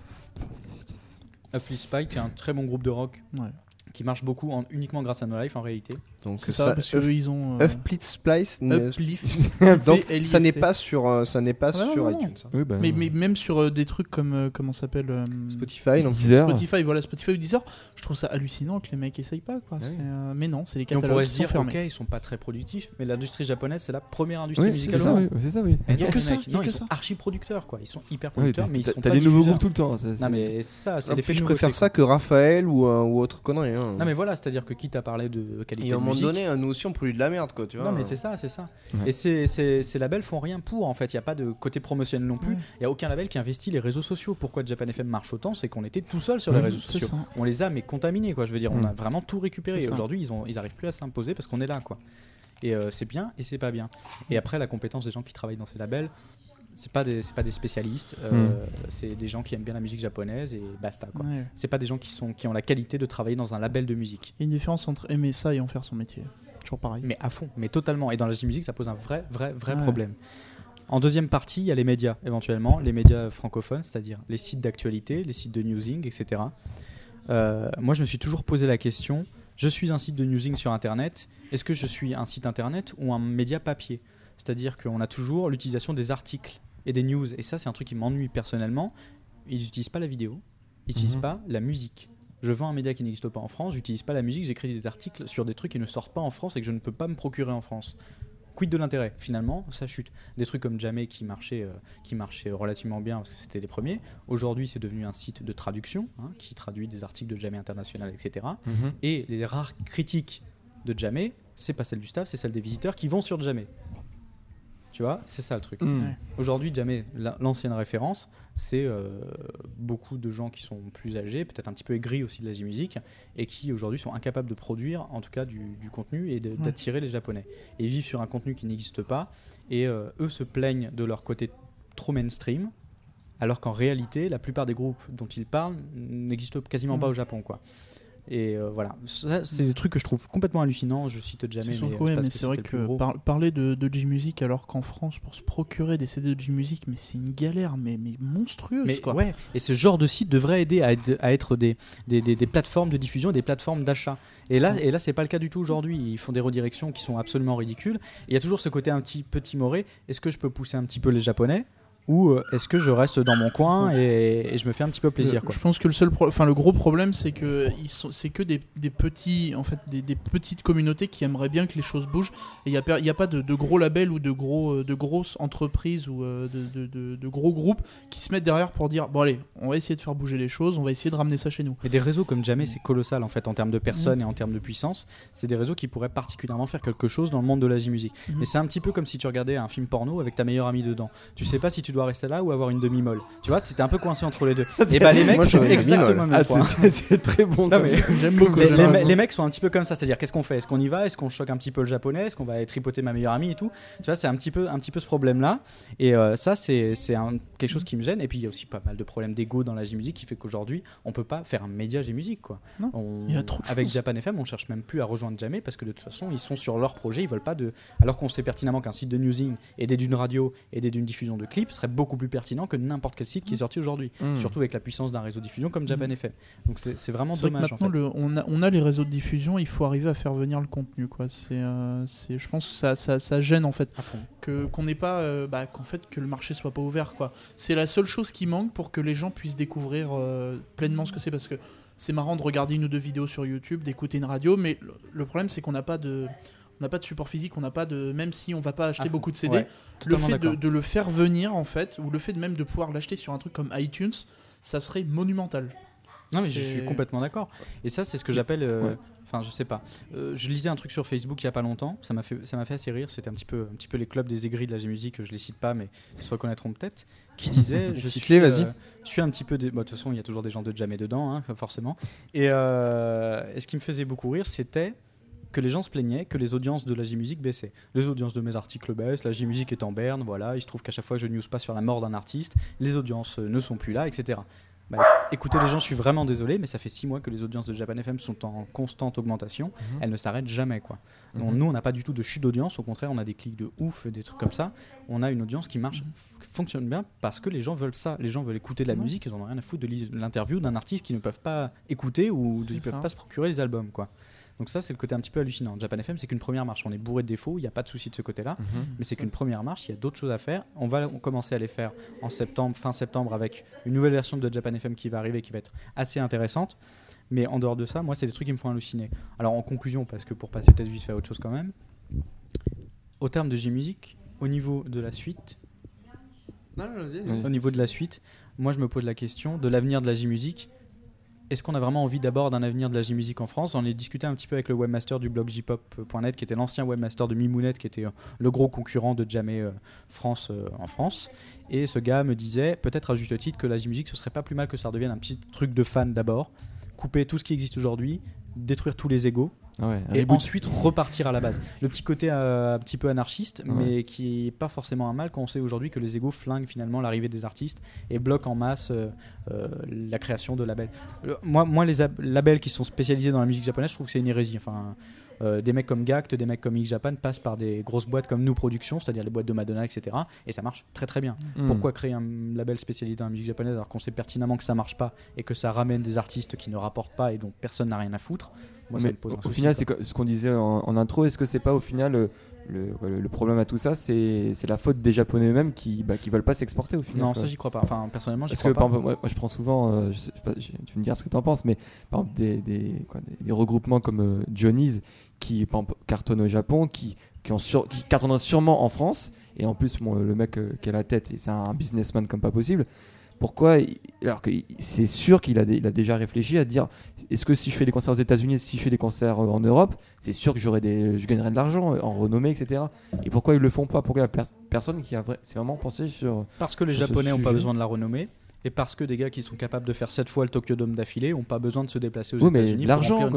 Uplift Spike, qui est un très bon groupe de rock Ouais. qui marche beaucoup en, uniquement grâce à No Life en réalité. Donc C'est ça, parce qu'eux ils ont. euh, Splice. Donc ça n'est pas sur, euh, ça n'est pas non, sur non, non. iTunes. hein. Oui, bah, Mais, mais même sur euh, des trucs comme. euh, comment ça s'appelle euh, Spotify, donc Deezer. Spotify, voilà, Spotify ou Deezer, je trouve ça hallucinant que les mecs essayent pas. Quoi. Ah oui. Euh, mais non, c'est les Et on catalogues pourrait qui se sont dire, fermés. ok, ils sont pas très productifs, mais l'industrie japonaise c'est la première industrie Oui, c'est musicale. C'est ça, oui. Et Y a non, que ça, mecs, y a non, que ils ça. sont archi producteurs quoi. Ils sont hyper producteurs, mais ils sont T'as pas des nouveaux groupes tout le temps. Non mais c'est ça, c'est Ah, l'effet je préfère ça que Raphaël ou, euh, ou autre connerie. Hein. Non mais voilà, c'est-à-dire que quitte à parler de qualité Donné, euh, nous aussi on produit de la merde quoi, tu vois. Non mais c'est ça, c'est ça. Ouais. Et ces, ces, ces labels font rien pour en fait. Il n'y a pas de côté promotionnel non plus. Il Ouais. n'y a aucun label qui investit les réseaux sociaux. Pourquoi Japan FM marche autant C'est qu'on était tout seul sur les réseaux sociaux. ça. On les a mais contaminés quoi. Je veux dire, on Mhm. a vraiment tout récupéré. Et aujourd'hui, ils ont, ils arrivent plus à s'imposer parce qu'on est là quoi. Et euh, c'est bien et c'est pas bien. Et après, la compétence des gens qui travaillent dans ces labels. C'est pas des c'est pas des spécialistes, euh, c'est des gens qui aiment bien la musique japonaise et basta quoi. Ouais. C'est pas des gens qui sont qui ont la qualité de travailler dans un label de musique. Il y a une différence entre aimer ça et en faire son métier. Toujours pareil. Mais à fond, mais totalement. Et dans la musique, ça pose un vrai, vrai, vrai Ouais. problème. En deuxième partie, il y a les médias, éventuellement, les médias francophones, c'est-à-dire les sites d'actualité, les sites de newsing, etc. Euh, moi, je me suis toujours posé la question je suis un site de newsing sur Internet, est-ce que je suis un site Internet ou un média papier? C'est-à-dire qu'on a toujours l'utilisation des articles et des news. Et ça, c'est un truc qui m'ennuie personnellement. Ils n'utilisent pas la vidéo, ils n'utilisent Mhm. pas la musique. Je vends un média qui n'existe pas en France, j'utilise pas la musique, j'écris des articles sur des trucs qui ne sortent pas en France et que je ne peux pas me procurer en France. Quid de l'intérêt? Finalement, ça chute. Des trucs comme Jamais qui marchaient, euh, qui marchaient relativement bien parce que c'était les premiers. Aujourd'hui, c'est devenu un site de traduction hein, qui traduit des articles de Jamais International, etc. Mhm. Et les rares critiques de Jamais, c'est pas celle du staff, c'est celle des visiteurs qui vont sur Jamais. Tu vois, c'est ça le truc. Ouais. Aujourd'hui, jamais la- l'ancienne référence, c'est euh, beaucoup de gens qui sont plus âgés, peut-être un petit peu aigris aussi de la musique, et qui aujourd'hui sont incapables de produire, en tout cas, du, du contenu et Ouais. d'attirer les Japonais. Et ils vivent sur un contenu qui n'existe pas, et euh, eux se plaignent de leur côté trop mainstream, alors qu'en réalité, la plupart des groupes dont ils parlent n'existent quasiment Mm. pas au Japon, quoi. Et euh, voilà, ça, c'est des trucs que je trouve complètement hallucinants. Je cite jamais, C'est mais, ouais, euh, parce mais c'est vrai que par- parler de, de J-Music alors qu'en France, pour se procurer des CD de J-Music, mais c'est une galère, mais, mais monstrueuse Mais quoi. ouais, et ce genre de site devrait aider à être, à être des, des, des- des plateformes de diffusion et des plateformes d'achat. Et là, et là, c'est pas le cas du tout aujourd'hui. Ils font des redirections qui sont absolument ridicules. Il y a toujours ce côté un petit peu timoré. Est-ce que je peux pousser un petit peu les Japonais? Ou euh, est-ce que je reste dans mon coin et, et je me fais un petit peu plaisir quoi. Je pense que le seul, enfin le gros problème, c'est que ils sont, c'est que des, des petits, en fait, des, des petites communautés qui aimeraient bien que les choses bougent. Et il y a, per- il y a pas de, de gros labels ou de gros, euh, de grosses entreprises ou euh, de, de- de- de gros groupes qui se mettent derrière pour dire bon allez, on va essayer de faire bouger les choses, on va essayer de ramener ça chez nous. Et des réseaux comme jamais, c'est colossal en fait en termes de personnes et en termes de puissance. C'est des réseaux qui pourraient particulièrement faire quelque chose dans le monde de la musique. Mhm. Mais c'est un petit peu comme si tu regardais un film porno avec ta meilleure amie dedans. Tu sais pas si tu dois rester là ou avoir une demi-molle. Tu vois, c'était un peu coincé entre les deux. et bah les mecs sont exactement même Ah, point. c'est- très bon. J'aime beaucoup. les, mecs sont un petit peu comme ça, c'est-à-dire qu'est-ce qu'on fait? Est-ce qu'on y va? Est-ce qu'on choque un petit peu le japonais? Est-ce qu'on va aller tripoter ma meilleure amie et tout? Tu vois, c'est un petit peu, un petit peu ce problème-là. Et euh, ça, c'est quelque chose qui me gêne. Et puis il y a aussi pas mal de problèmes d'ego dans la J-Musique qui fait qu'aujourd'hui, on peut pas faire un média J-Musique. Avec. Japan FM, on cherche même plus à rejoindre Jamé parce que de toute façon, ils sont sur leur projet, ils veulent pas de. Alors qu'on sait pertinemment qu'un site de newsing des d'une radio des d'une diffusion de clips serait beaucoup plus pertinent que n'importe quel site qui est sorti aujourd'hui. Mm. Surtout avec la puissance d'un réseau de diffusion comme Japan FM. Donc c'est vraiment dommage en maintenant, fait. le- on, a, on a les réseaux de diffusion, il faut arriver à faire venir le contenu. Quoi. C'est, euh, c'est, je pense que ça, ça, ça gêne en fait qu'on n'ait pas, euh, bah, qu'en fait que le marché soit pas ouvert. Quoi. C'est la seule chose qui manque pour que les gens puissent découvrir euh, pleinement ce que c'est parce que c'est marrant de regarder une ou deux vidéos sur YouTube, d'écouter une radio, mais le, le problème c'est qu'on n'a pas de on n'a pas de support physique, on n'a pas de même si on va pas acheter fond. beaucoup de CD, Ouais, le fait de, le faire venir en fait ou le fait de même de pouvoir l'acheter sur un truc comme iTunes, ça serait monumental. Non mais je suis complètement d'accord. Et ça c'est ce que j'appelle, euh, Ouais. enfin je sais pas. Euh, je lisais un truc sur Facebook il y a pas longtemps. Ça m'a fait, ça m'a fait assez rire. C'était un petit peu, un petit peu les clubs des aigris de la G-musique. Je les cite pas, mais ils se reconnaîtront peut-être. Qui disait, je suis, vas-y. euh, je suis un petit peu. bah, De toute façon, il y a toujours des gens de jamais dedans, hein, forcément. Et, euh, et ce qui me faisait beaucoup rire, c'était que les gens se plaignaient que les audiences de la J-Musique baissaient. Les audiences de mes articles baissent, la J-Musique est en berne, voilà, il se trouve qu'à chaque fois je news pas sur la mort d'un artiste, les audiences euh, ne sont plus là, etc. Bah, écoutez les gens, je suis vraiment désolé, mais ça fait six mois que les audiences de Japan FM sont en constante augmentation, Mhm. elles ne s'arrêtent jamais quoi. Donc, Mhm. nous on n'a pas du tout de chute d'audience, au contraire on a des clics de ouf, des trucs comme ça, on a une audience qui marche, f- fonctionne bien parce que les gens veulent ça, les gens veulent écouter de la musique, ils en ont rien à foutre de li- l'interview d'un artiste qu'ils ne peuvent pas écouter ou de- ils peuvent ça. pas se procurer les albums quoi. Donc ça c'est le côté un petit peu hallucinant. Japan FM c'est qu'une première marche, on est bourré de défauts, il n'y a pas de souci de ce côté-là, Mhm. mais c'est qu'une première marche, il y a d'autres choses à faire. On va commencer à les faire en septembre, fin septembre avec une nouvelle version de Japan FM qui va arriver qui va être assez intéressante. Mais en dehors de ça, moi c'est des trucs qui me font halluciner. Alors en conclusion, parce que pour passer peut-être vite fait à autre chose quand même, au terme de J-Music, au niveau de la suite, au niveau de la suite, moi je me pose la question de l'avenir de la J-Music. Est-ce qu'on a vraiment envie d'abord d'un avenir de la J-Music en France? J'en ai discuté un petit peu avec le webmaster du blog jpop.net, qui était l'ancien webmaster de Mimounette, qui était euh, le gros concurrent de Jamé euh, France euh, en France. Et ce gars me disait, peut-être à juste titre, que la J-Music, ce serait pas plus mal que ça redevienne un petit truc de fan d'abord, couper tout ce qui existe aujourd'hui, détruire tous les égaux, ouais, un et reboot. ensuite repartir à la base. Le petit côté euh, un petit peu anarchiste, Ouais. mais qui est pas forcément un mal quand on sait aujourd'hui que les égaux flinguent finalement l'arrivée des artistes et bloquent en masse euh, euh, la création de labels. Le- moi, moi, les ab- labels qui sont spécialisés dans la musique japonaise, je trouve que c'est une hérésie. Enfin, euh, des mecs comme Gact, des mecs comme X Japan passent par des grosses boîtes comme Nous Productions, c'est-à-dire les boîtes de Madonna, etc. Et ça marche très très bien. Mhm. Pourquoi créer un label spécialisé dans la musique japonaise alors qu'on sait pertinemment que ça marche pas et que ça ramène des artistes qui ne rapportent pas et dont personne n'a rien à foutre? Moi, ça Mais me pose un au, souci, final, c'est ce qu'on disait en, en intro. Est-ce que c'est pas au final euh, le, problème à tout ça C'est la faute des Japonais eux-mêmes qui bah, qui veulent pas s'exporter au final. Non, quoi. ça j'y crois pas. Enfin, personnellement, j'y Parce que crois par pas. exemple, moi, moi, je prends souvent, euh, je sais pas, je- tu me dire ce que tu en penses, mais par exemple des, des, quoi, des- des regroupements comme euh, Johnny's qui par exemple, cartonnent au Japon, qui, qui, ont sur, qui cartonnent sûrement en France, et en plus bon, le mec euh, qui a la tête, et c'est un businessman comme pas possible. Pourquoi Alors que c'est sûr qu'il a, dé- il a déjà réfléchi à dire est-ce que si je fais des concerts aux États-Unis, si je fais des concerts euh, en Europe, c'est sûr que j'aurai des, je gagnerai de l'argent euh, en renommée, etc. Et pourquoi ils le font pas? Pourquoi il y a pers- personne qui a vrai- vraiment pensé sur Parce que les Japonais n'ont pas besoin de la renommée. Et parce que des gars qui sont capables de faire 7 fois le Tokyo Dome d'affilée n'ont pas besoin de se déplacer aux Oui, mais États-Unis. pour l'argent,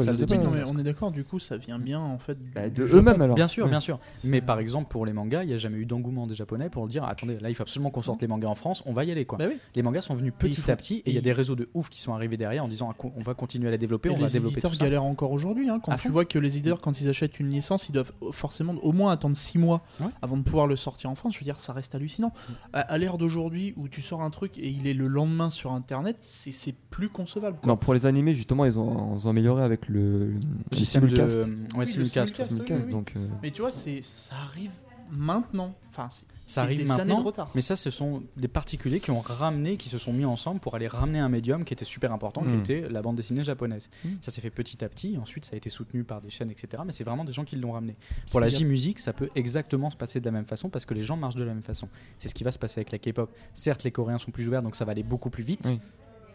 on est d'accord, du coup, ça vient bien en fait bah, de eux-mêmes alors Bien sûr, Ouais. bien sûr. Mais par exemple, pour les mangas, il n'y a jamais eu d'engouement des Japonais pour dire attendez, là il faut absolument qu'on sorte les mangas en France, on va y aller quoi. Bah oui. Les mangas sont venus petit à petit et il y a des réseaux de ouf qui sont arrivés derrière en disant ah, on va continuer à les développer, Et on va les développer éditeurs tout ça. galèrent encore aujourd'hui. hein. Quand À tu fond. vois que les éditeurs, quand ils achètent une licence, ils doivent forcément au moins attendre 6 mois avant de pouvoir le sortir en France. Je veux dire, ça reste hallucinant. À, à l'ère d'aujourd'hui où tu sors un truc et il est le lendemain sur Internet, c'est c'est plus concevable. quoi. Non, pour les animés, justement, ils ont, ils ont amélioré avec le, le Le système de simulcast. ouais, le simulcast. simulcast. Simulcast, oui, oui. donc, euh, Mais tu vois, c'est ça arrive maintenant. Enfin, Ça c'est arrive des années maintenant, de retard. Mais ça, ce sont des particuliers qui ont ramené, qui se sont mis ensemble pour aller ramener un médium qui était super important, qui Mm. était la bande dessinée japonaise. Mm. Ça s'est fait petit à petit. Ensuite, ça a été soutenu par des chaînes, etc. Mais c'est vraiment des gens qui l'ont ramené. Pour la J-musique, ça peut exactement se passer de la même façon parce que les gens marchent de la même façon. C'est ce qui va se passer avec la K-pop. Certes, les Coréens sont plus ouverts, donc ça va aller beaucoup plus vite, Oui.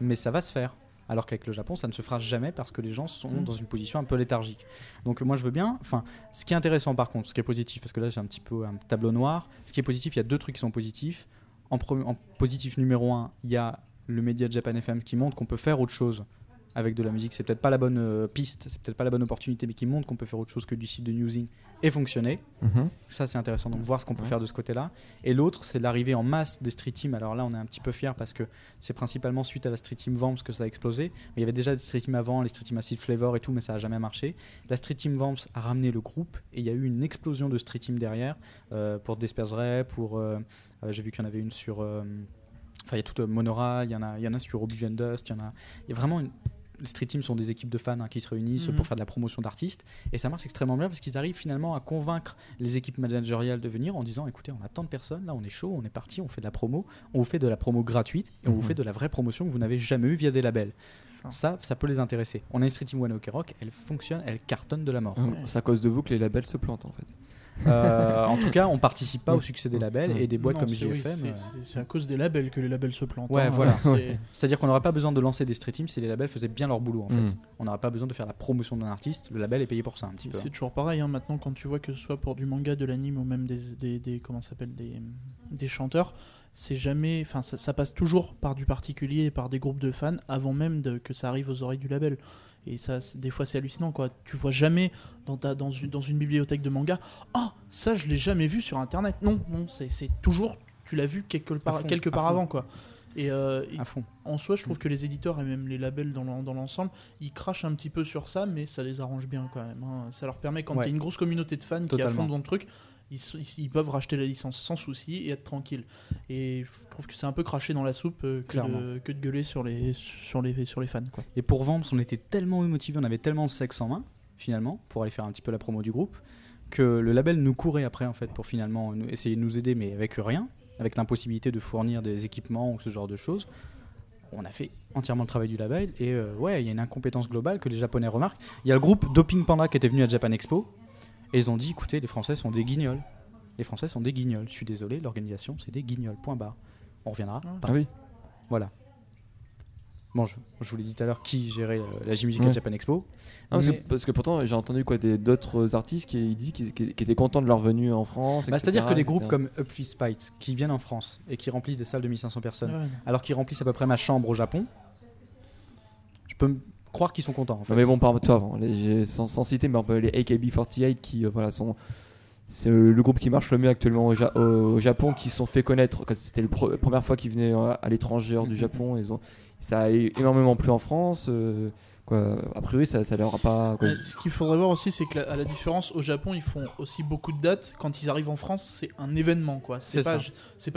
mais ça va se faire. Alors qu'avec le Japon, ça ne se fera jamais parce que les gens sont Mm. dans une position un peu léthargique. Donc moi, je veux bien. Enfin, ce qui est intéressant par contre, ce qui est positif, parce que là j'ai un petit peu un tableau noir. Ce qui est positif, il y a deux trucs qui sont positifs. En, en positif numéro un, il y a le média Japan FM qui montre qu'on peut faire autre chose avec de la musique. C'est peut-être pas la bonne euh, piste, c'est peut-être pas la bonne opportunité, mais qui montre qu'on peut faire autre chose que du site de newsing et fonctionner. Mhm. Ça, c'est intéressant. Donc, voir ce qu'on peut Ouais. faire de ce côté-là. Et l'autre, c'est l'arrivée en masse des street teams. Alors là, on est un petit peu fiers parce que c'est principalement suite à la street team Vamps que ça a explosé. Mais il y avait déjà des street teams avant, les street teams Acid Flavor et tout, mais ça a jamais marché. La street team Vamps a ramené le groupe et il y a eu une explosion de street teams derrière euh, pour Despairs Ray, pour. euh, J'ai vu qu'il y en avait une sur. Enfin, il y a toute Monora, il y en a, il y en a sur Oblivion Dust, il y en a. Il y a vraiment une. Les street teams sont des équipes de fans hein, qui se réunissent Mhm. pour faire de la promotion d'artistes et ça marche extrêmement bien parce qu'ils arrivent finalement à convaincre les équipes managériales de venir en disant écoutez on a tant de personnes là on est chaud on est parti on fait de la promo on vous fait de la promo gratuite et on vous Mhm. fait de la vraie promotion que vous n'avez jamais eue via des labels Ça. ça ça peut les intéresser on a une street team One Ok Rock elle fonctionne elle cartonne de la mort Euh, C'est à cause de vous que les labels se plantent en fait. Euh, en tout cas on participe pas au succès des labels et des boîtes Non, comme oui, JFM c'est- euh, c'est- à cause des labels que les labels se plantent. Ouais, hein. voilà. C'est- c'est à dire qu'on n'aurait pas besoin de lancer des street teams si les labels faisaient bien leur boulot en fait Mhm. on n'aurait pas besoin de faire la promotion d'un artiste le label est payé pour ça un petit peu C'est toujours pareil, hein, maintenant quand tu vois que ce soit pour du manga, de l'anime ou même des, des, des- comment s'appelle des, des chanteurs, c'est jamais, enfin ça, ça passe toujours par du particulier et par des groupes de fans avant même de, que ça arrive aux oreilles du label. Et ça, des fois c'est hallucinant quoi. Tu vois jamais dans ta dans une, dans une bibliothèque de manga, ah ça je l'ai jamais vu sur internet. Non non, c'est c'est toujours tu l'as vu quelque part fond, quelque part avant quoi. Et, euh, et à fond en soi, je trouve que les éditeurs et même les labels dans l'en- dans l'ensemble, ils crachent un petit peu sur ça, mais ça les arrange bien quand même. hein. Ça leur permet, quand il Ouais. y a une grosse communauté de fans qui est à fond dans le truc, ils, peuvent racheter la licence sans souci et être tranquille. Et je trouve que c'est un peu craché dans la soupe euh, que, de, que de gueuler sur les, sur les, sur les fans. Quoi. Et pour Vamps, on était tellement motivés, on avait tellement de sexe en main, finalement, pour aller faire un petit peu la promo du groupe, que le label nous courait après, en fait, pour finalement nous- essayer de nous aider, mais avec rien, avec l'impossibilité de fournir des équipements ou ce genre de choses. On a fait entièrement le travail du label, et euh, ouais, il y a une incompétence globale que les Japonais remarquent. Il y a le groupe Doping Panda qui était venu à Japan Expo, et ils ont dit écoutez, les Français sont des guignols. Les Français sont des guignols. Je suis désolé, l'organisation, c'est des guignols, point barre. On reviendra. Ah. par Ah oui. voilà. Bon, je, je vous l'ai dit tout à l'heure, qui gérait euh, la J-Music à Ouais. Japan Expo. Ah, parce, Mais- que, parce que pourtant j'ai entendu quoi des- d'autres artistes qui disent qu'ils étaient contents de leur venue en France. Bah, C'est-à-dire que etc. groupes comme Upfist Spite, qui viennent en France et qui remplissent des salles de 1500 personnes, Ouais, alors qu'ils remplissent à peu près ma chambre au Japon, je peux me croire qu'ils sont contents. En fait. Non, mais bon, par toi, les- sans, sans citer, mais les AKB48 qui, euh, voilà, sont. C'est euh, le groupe qui marche le mieux actuellement au, Ja- au Japon, qui se sont fait connaître. C'était la pre- première fois qu'ils venaient euh, à l'étranger hors du. Japon. Ils ont, ça a énormément plu en France. euh, quoi. A priori, ça, ça leur a pas. quoi. Ouais, ce qu'il faudrait voir aussi, c'est que la- à la différence, au Japon, ils font aussi beaucoup de dates. Quand ils arrivent en France, c'est un événement, quoi. C'est pas, ju-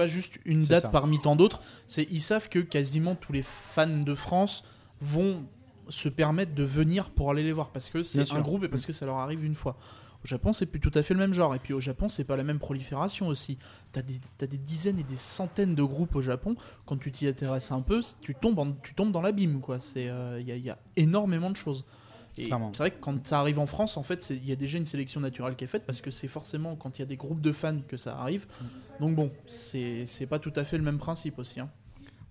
juste une date ça. parmi tant d'autres. C'est, ils savent que quasiment tous les fans de France vont se permettre de venir pour aller les voir parce que c'est un sûr. groupe et parce que ça leur arrive une fois. Au Japon, c'est plus tout à fait le même genre. Et puis au Japon, c'est pas la même prolifération aussi. T'as des, des dizaines et des centaines de groupes au Japon. Quand tu t'y intéresses un peu, tu tombes, en- tu tombes dans l'abîme, quoi. C'est, euh, il y, a- il y a énormément de choses. C'est vrai que quand ça arrive en France, en fait, il y a déjà une sélection naturelle qui est faite parce que c'est forcément quand il y a des groupes de fans que ça arrive. Donc bon, c'est c'est pas tout à fait le même principe aussi. hein.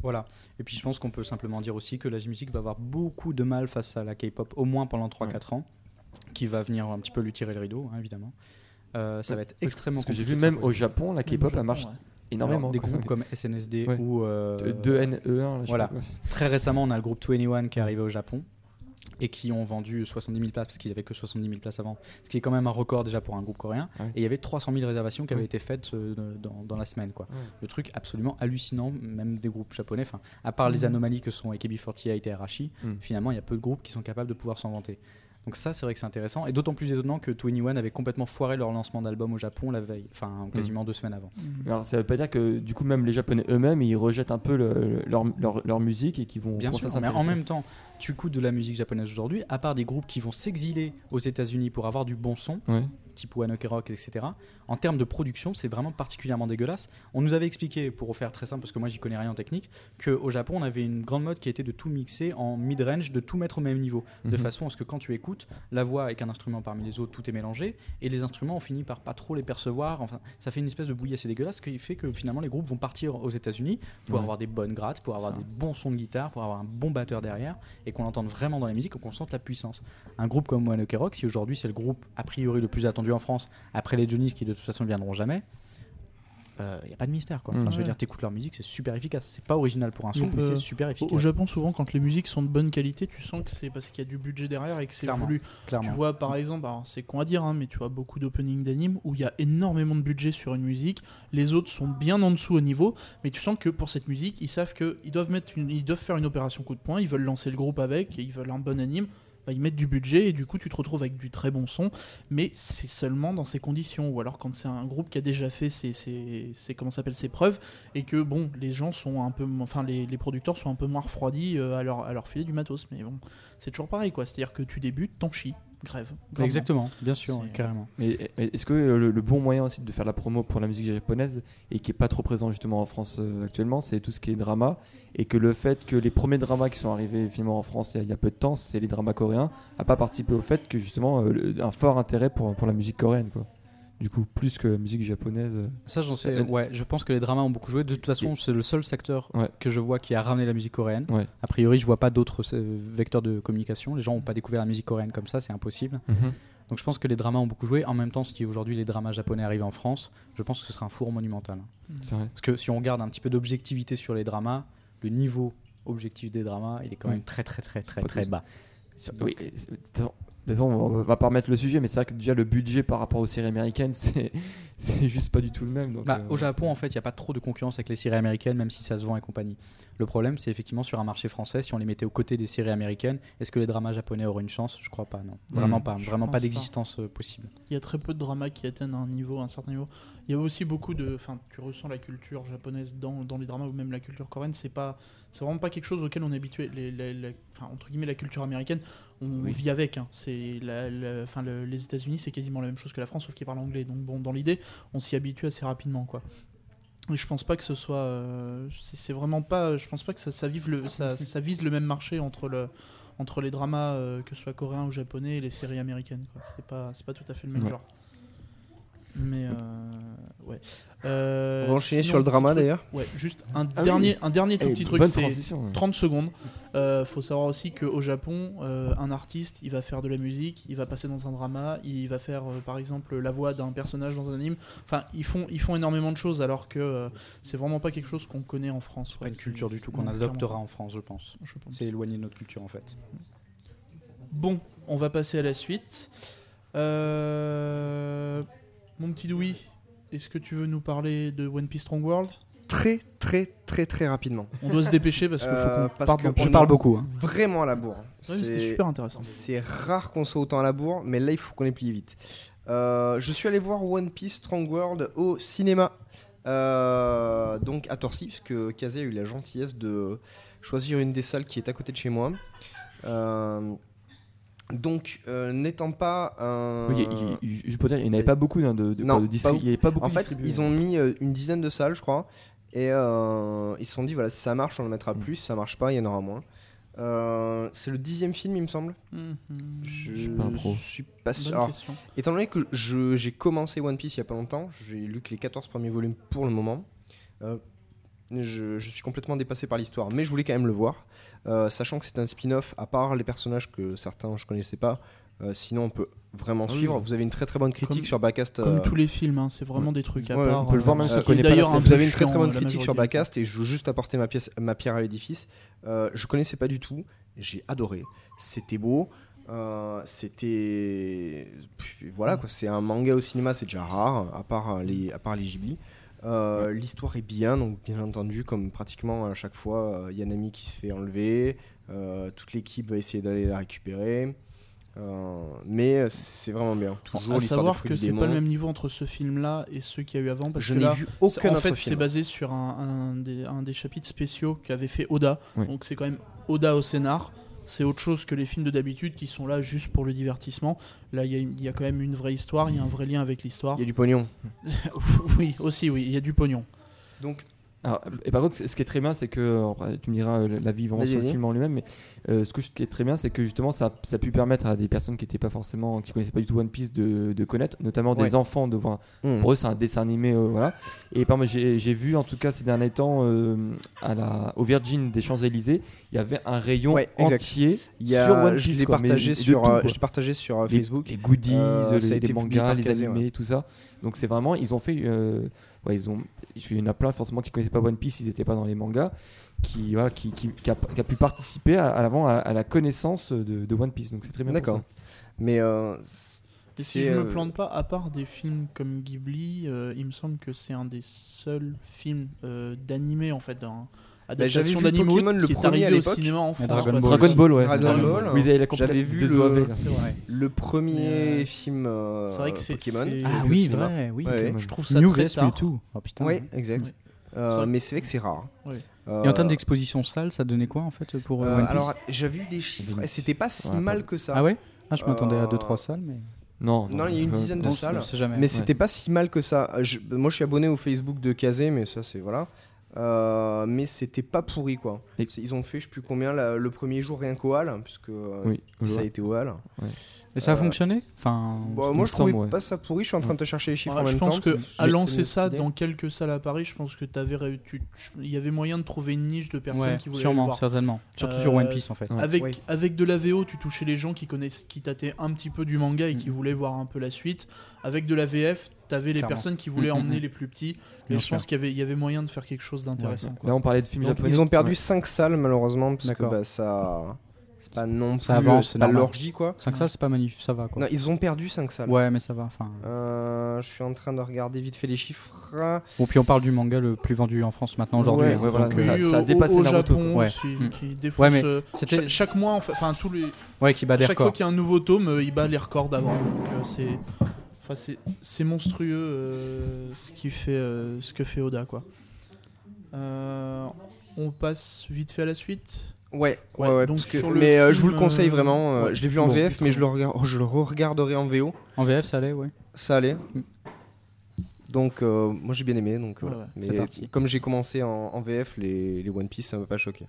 Voilà. Et puis je pense qu'on peut simplement dire aussi que la J-Music va avoir beaucoup de mal face à la K-pop, au moins pendant 3-4 ans, qui va venir un petit peu lui tirer le rideau, hein, évidemment. Euh, ça va être extrêmement Parce que j'ai compliqué vu même au. Japon, la K-pop, elle marche ouais. énormément. Alors, des groupes comme SNSD Ouais. ou euh, De- 2NE1, là, je sais voilà. pas. Très récemment, on a le groupe 21 qui est arrivé au Japon et qui ont vendu 70 000 places parce qu'ils avaient que 70 000 places avant, ce qui est quand même un record déjà pour un groupe coréen. Ouais. Et il y avait 300 000 réservations qui avaient Ouais. été faites euh, dans, dans la semaine. Quoi. Ouais. Le truc absolument hallucinant, même des groupes japonais. Enfin, à part les anomalies que sont AKB48 et Arashi, Mhm. finalement, il y a peu de groupes qui sont capables de pouvoir s'en vanter. Donc ça, c'est vrai que c'est intéressant. Et d'autant plus étonnant que 21 avait complètement foiré leur lancement d'album au Japon la veille, enfin quasiment deux semaines avant. Alors ça veut pas dire que du coup même les Japonais eux-mêmes ils rejettent un peu le- leur, leur, leur musique et qu'ils vont Bien sûr, mais en même temps, tu coûtes de la musique japonaise aujourd'hui, à part des groupes qui vont s'exiler aux États-Unis pour avoir du bon son, Ouais. Type One Rock, etc. En termes de production, c'est vraiment particulièrement dégueulasse. On nous avait expliqué, pour faire très simple, parce que moi j'y connais rien en technique, qu'au Japon on avait une grande mode qui était de tout mixer en mid-range, de tout mettre au même niveau, de Mhm. façon à ce que quand tu écoutes, la voix avec un instrument parmi les autres, tout est mélangé, et les instruments on finit par pas trop les percevoir. Enfin, ça fait une espèce de bouillie assez dégueulasse, ce qui fait que finalement les groupes vont partir aux États-Unis pour Ouais. avoir des bonnes grattes, pour avoir Ça. des bons sons de guitare, pour avoir un bon batteur derrière, et qu'on entende vraiment dans la musique qu'on sente la puissance. Un groupe comme One Ok Rock, si aujourd'hui c'est le groupe a priori le plus attendu en France, après les Johnny's qui de toute façon ne viendront jamais, il n'y a pas de mystère. Quoi. Enfin. Je veux dire, t'écoutes leur musique, c'est super efficace. C'est pas original pour un son, mais euh, c'est super Au, efficace. au Japon, souvent, quand les musiques sont de bonne qualité, tu sens que c'est parce qu'il y a du budget derrière et que c'est voulu. clairement. Tu vois, par exemple, c'est con à dire, hein, mais tu vois beaucoup d'openings d'animes où il y a énormément de budget sur une musique. Les autres sont bien en dessous au niveau, mais tu sens que pour cette musique, ils savent qu'ils doivent mettre, une, ils doivent faire une opération coup de poing. Ils veulent lancer le groupe avec, et ils veulent un bon anime. Bah, ils mettent du budget et du coup tu te retrouves avec du très bon son, mais c'est seulement dans ces conditions. Ou alors quand c'est un groupe qui a déjà fait ses, ses, comment s'appelle preuves et que bon les gens sont un peu, enfin les, producteurs sont un peu moins refroidis euh, à leur à leur filer du matos. Mais bon, c'est toujours pareil quoi. C'est-à-dire que tu débutes, t'en chies, grève. Grandement. Exactement, bien sûr, carrément. Mais est-ce que euh, le, le bon moyen aussi de faire la promo pour la musique japonaise et qui est pas trop présent justement en France euh, actuellement, c'est tout ce qui est drama et que le fait que les premiers dramas qui sont arrivés finalement en France il y a, il y a peu de temps, c'est les dramas coréens, a pas participé au fait que justement euh, un fort intérêt pour, pour la musique coréenne quoi. Du coup, plus que la musique japonaise. euh. Ça, j'en sais. Ouais, je pense que les dramas ont beaucoup joué. De toute façon, c'est le seul secteur Ouais. que je vois qui a ramené la musique coréenne. Ouais. A priori, je vois pas d'autres euh, vecteurs de communication. Les gens n'ont pas découvert la musique coréenne comme ça, c'est impossible. Donc je pense que les dramas ont beaucoup joué. En même temps, si aujourd'hui les dramas japonais arrivent en France, je pense que ce sera un four monumental. C'est vrai. Parce que si on regarde un petit peu d'objectivité sur les dramas, le niveau objectif des dramas, il est quand Oui. même très très très très très tous. bas. Sur- oui, façon, on va pas remettre le sujet, mais c'est vrai que déjà le budget par rapport aux séries américaines, c'est c'est juste pas du tout le même. donc, Bah, euh, au Japon, c'est- en fait, il n'y a pas trop de concurrence avec les séries américaines, même si ça se vend et compagnie. Le problème, c'est effectivement sur un marché français, si on les mettait aux côtés des séries américaines, est-ce que les dramas japonais auraient une chance? Je crois pas, non. Vraiment Mm. pas, vraiment pas. d'existence euh, possible. Il y a très peu de dramas qui atteignent un niveau, un certain niveau. Il y a aussi beaucoup de, enfin, tu ressens la culture japonaise dans, dans les dramas ou même la culture coréenne. C'est pas, c'est vraiment pas quelque chose auquel on est habitué. Les, les- les- enfin, entre guillemets, la culture américaine, on Oui. vit avec. hein. C'est, la- la- enfin, le- les États-Unis, c'est quasiment la même chose que la France, sauf qu'ils parlent anglais. Donc bon, dans l'idée, on s'y habitue assez rapidement, quoi. Et je pense pas que ce soit, euh, c'est vraiment pas, je pense pas que ça, ça vive le, ça, ça vise le même marché entre le, entre les dramas, euh, que ce soit coréens ou japonais, et les séries américaines. C'est pas, pas tout à fait le même Ouais. genre. Mais euh, ouais. Euh, On va enchaîner sinon, sur le drama truc- d'ailleurs. Ouais, juste un Ah dernier, un dernier tout Eh, petit truc, c'est transition. 30 secondes. Euh, faut savoir aussi qu'au Japon, euh, un artiste, il va faire de la musique, il va passer dans un drama, il va faire euh, par exemple la voix d'un personnage dans un anime. Enfin, ils font, ils font énormément de choses alors que euh, c'est vraiment pas quelque chose qu'on connaît en France. C'est pas une culture du tout qu'on adoptera en France, je pense. je pense. C'est éloigné de notre culture en fait. Bon, on va passer à la suite. Euh, Mon petit Louis, est-ce que tu veux nous parler de One Piece Strong World? Très très très très rapidement. On doit se dépêcher parce qu'il faut Euh, qu'on parce parte que Je parle beaucoup. hein. Vraiment à la bourre. Ouais, C'était super intéressant. C'est rare qu'on soit autant à la bourre, mais là il faut qu'on ait plié vite. Euh, je suis allé voir One Piece Strong World au cinéma. Euh, donc à Torcy, parce que Kazé a eu la gentillesse de choisir une des salles qui est à côté de chez moi. Euh, donc euh, n'étant pas un... Oui, il- il- juste pour dire, il n'y en avait pas beaucoup hein, de, de, Non, quoi, de distri- pas- il y avait pas beaucoup En fait, ils ont mis euh, une dizaine de salles, je crois, et euh, ils se sont dit voilà, si ça marche, on en mettra Mm. plus, si ça marche pas, il y en aura moins. Euh, c'est le dixième film, il me semble. Mhm. Je, suis pas un pro. suis pas sûr. Bonne Alors, question. étant donné que je- j'ai commencé One Piece il y a pas longtemps, j'ai lu que les 14 premiers volumes pour le moment. Je, je suis complètement dépassé par l'histoire, mais je voulais quand même le voir. Euh, sachant que c'est un spin-off, à part les personnages que certains je connaissais pas, euh, sinon on peut vraiment Ah oui, suivre. Vous avez une très très bonne critique Comme- sur Backcast. Comme euh, tous les films, hein, c'est vraiment des trucs à Ouais, part. on peut le voir même si on connaît pas la vous avez une très très bonne critique sur. Backcast et je veux juste apporter ma, pièce, ma pierre à l'édifice. Je connaissais pas du tout, j'ai adoré. C'était beau, euh, c'était. Voilà quoi, c'est un manga au cinéma, c'est déjà rare, à part les, à part les Ghibli. Euh, L'histoire est bien, donc bien entendu, comme pratiquement à chaque fois, il y a Nami qui se fait enlever, euh, toute l'équipe va essayer d'aller la récupérer. Euh, mais euh, c'est vraiment bien. Toujours à savoir que c'est pas le même niveau entre ce film-là et ceux qu'il y a eu avant. Parce Je que n'ai là, vu aucun en autre fait, c'est basé sur un, un des, un des chapitres spéciaux qu'avait fait Oda. Oui. Donc c'est quand même Oda au scénar. C'est autre chose que les films de d'habitude qui sont là juste pour le divertissement. Là, il y, a y quand même une vraie histoire, il y a un vrai lien avec l'histoire. Il y a du pognon. oui, aussi, oui, il y a du pognon. Donc, Alors, et par contre, ce qui est très bien, c'est que tu me diras euh, vraiment Vas-y, sur le film en lui-même, mais euh, ce, que je- ce qui est très bien, c'est que justement, ça, ça a pu permettre à des personnes qui étaient pas forcément, qui connaissaient pas du tout One Piece de, de connaître, notamment Ouais. des enfants de voir. hmm. Pour eux, c'est un dessin animé, euh, voilà. Et par j'ai vu en tout cas ces derniers temps euh, à la, au Virgin des Champs Élysées, il y avait un rayon Ouais, entier il y a, sur One Piece. partagé sur, je l'ai partagé sur euh, Les- Facebook. les goodies, les, les mangas, les animés, tout ça. Donc c'est vraiment, ils ont fait, ouais, ils ont, il y en a plein forcément qui connaissaient pas One Piece, ils étaient pas dans les mangas, qui, voilà, qui, qui, qui a, qui a pu participer à, à l'avant à, à la connaissance de, de One Piece. Donc c'est très bien. D'accord. Mais euh, si je me euh, plante pas, à part des films comme Ghibli, euh, il me semble que c'est un des seuls films euh, d'animé en fait, d'un adaptation vu d'animaux qui est arrivé au cinéma en France. Dragon. Ball. Dragon Ball, ouais. Dragon Ball. Oui, la J'avais vu de le-. Le premier euh, film euh, C'est vrai que c'est- Pokémon. Ah oui, vrai, oui. Je trouve ça New très tard. Oh putain. Oui, exact. Ouais. Euh, mais c'est vrai que c'est rare. Ouais. Euh, Et en termes d'exposition salle, ça donnait quoi en fait pour euh, alors, j'ai vu des chiffres. C'était pas si Ouais, mal que ça. Ah ouais? Ah, je m'attendais à Euh, 2-3 salles, mais. Non, Non, il y a une euh, dizaine de Non, salles. on sait jamais. Mais c'était pas si mal que ça. Je- moi, je suis abonné au Facebook de Kazé, mais ça, c'est voilà. Euh, mais c'était pas pourri, quoi. Et- Ils ont fait, je sais plus combien, la- le premier jour rien qu'au hall, puisque euh, Oui, je ça vois. a été au hall. Et ça a euh, fonctionné Enfin. Bon, il moi, je trouvais ouais. pas ça pourri. Je suis en train de te chercher les chiffres Ouais, en je même pense temps. que c'est- à c'est lancer ça idée. dans quelques salles à Paris, je pense que t'avais ré- tu- tu- il y avait moyen de trouver une niche de personnes Ouais, qui voulaient le sûrement, voir. certainement. Surtout Euh, sur One Piece en fait. Ouais. Avec, avec de la VO, tu touchais les gens qui connaissent, qui tâtaient un petit peu du manga et qui Mhm. voulaient voir un peu la suite. Avec de la VF, t'avais les Clairement. personnes qui voulaient Mhm, emmener mhm. les plus petits. Et Bien je sûr. pense qu'il y avait, il y avait moyen de faire quelque chose d'intéressant. quoi. Là, on parlait de films Donc, japonais. ils ont perdu Ouais. 5 salles, malheureusement, parce que D'accord. bah, ça. C'est pas non Ça plus. avance, c'est c'est pas normal. l'orgie, quoi. 5 salles, c'est pas magnifique, ça va quoi. Non, ils ont perdu 5 salles. Ouais, mais ça va. Enfin. Euh, je suis en train de regarder vite fait les chiffres. Bon, puis on parle du manga le plus vendu en France maintenant aujourd'hui. Ouais, hein, ouais, voilà, donc, Oui, euh, ça- ça a au- dépassé au, Naruto, Japon quoi. aussi, Ouais. qui défonce. Ouais, mais euh, c'était- cha- chaque mois, en fait- enfin tous les, ouais, qui bat des chaque fois records. qu'il y a un nouveau tome, euh, il bat les records d'avant. Donc euh, c'est, enfin c'est, monstrueux euh, ce qui fait, euh, ce que fait Oda quoi. Euh, on passe vite fait à la suite? Ouais, ouais, Ouais, donc parce que- mais je vous le conseille vraiment. euh, ouais. Je l'ai vu en Bon, VF, mais je le, regard- je le regarderai en VO. En VF, ça allait, ouais. Ça allait. Mm. Donc, euh, moi j'ai bien aimé. Donc, voilà. mais parti. comme j'ai commencé en, en VF, les, les One Piece, ça m'a pas choqué.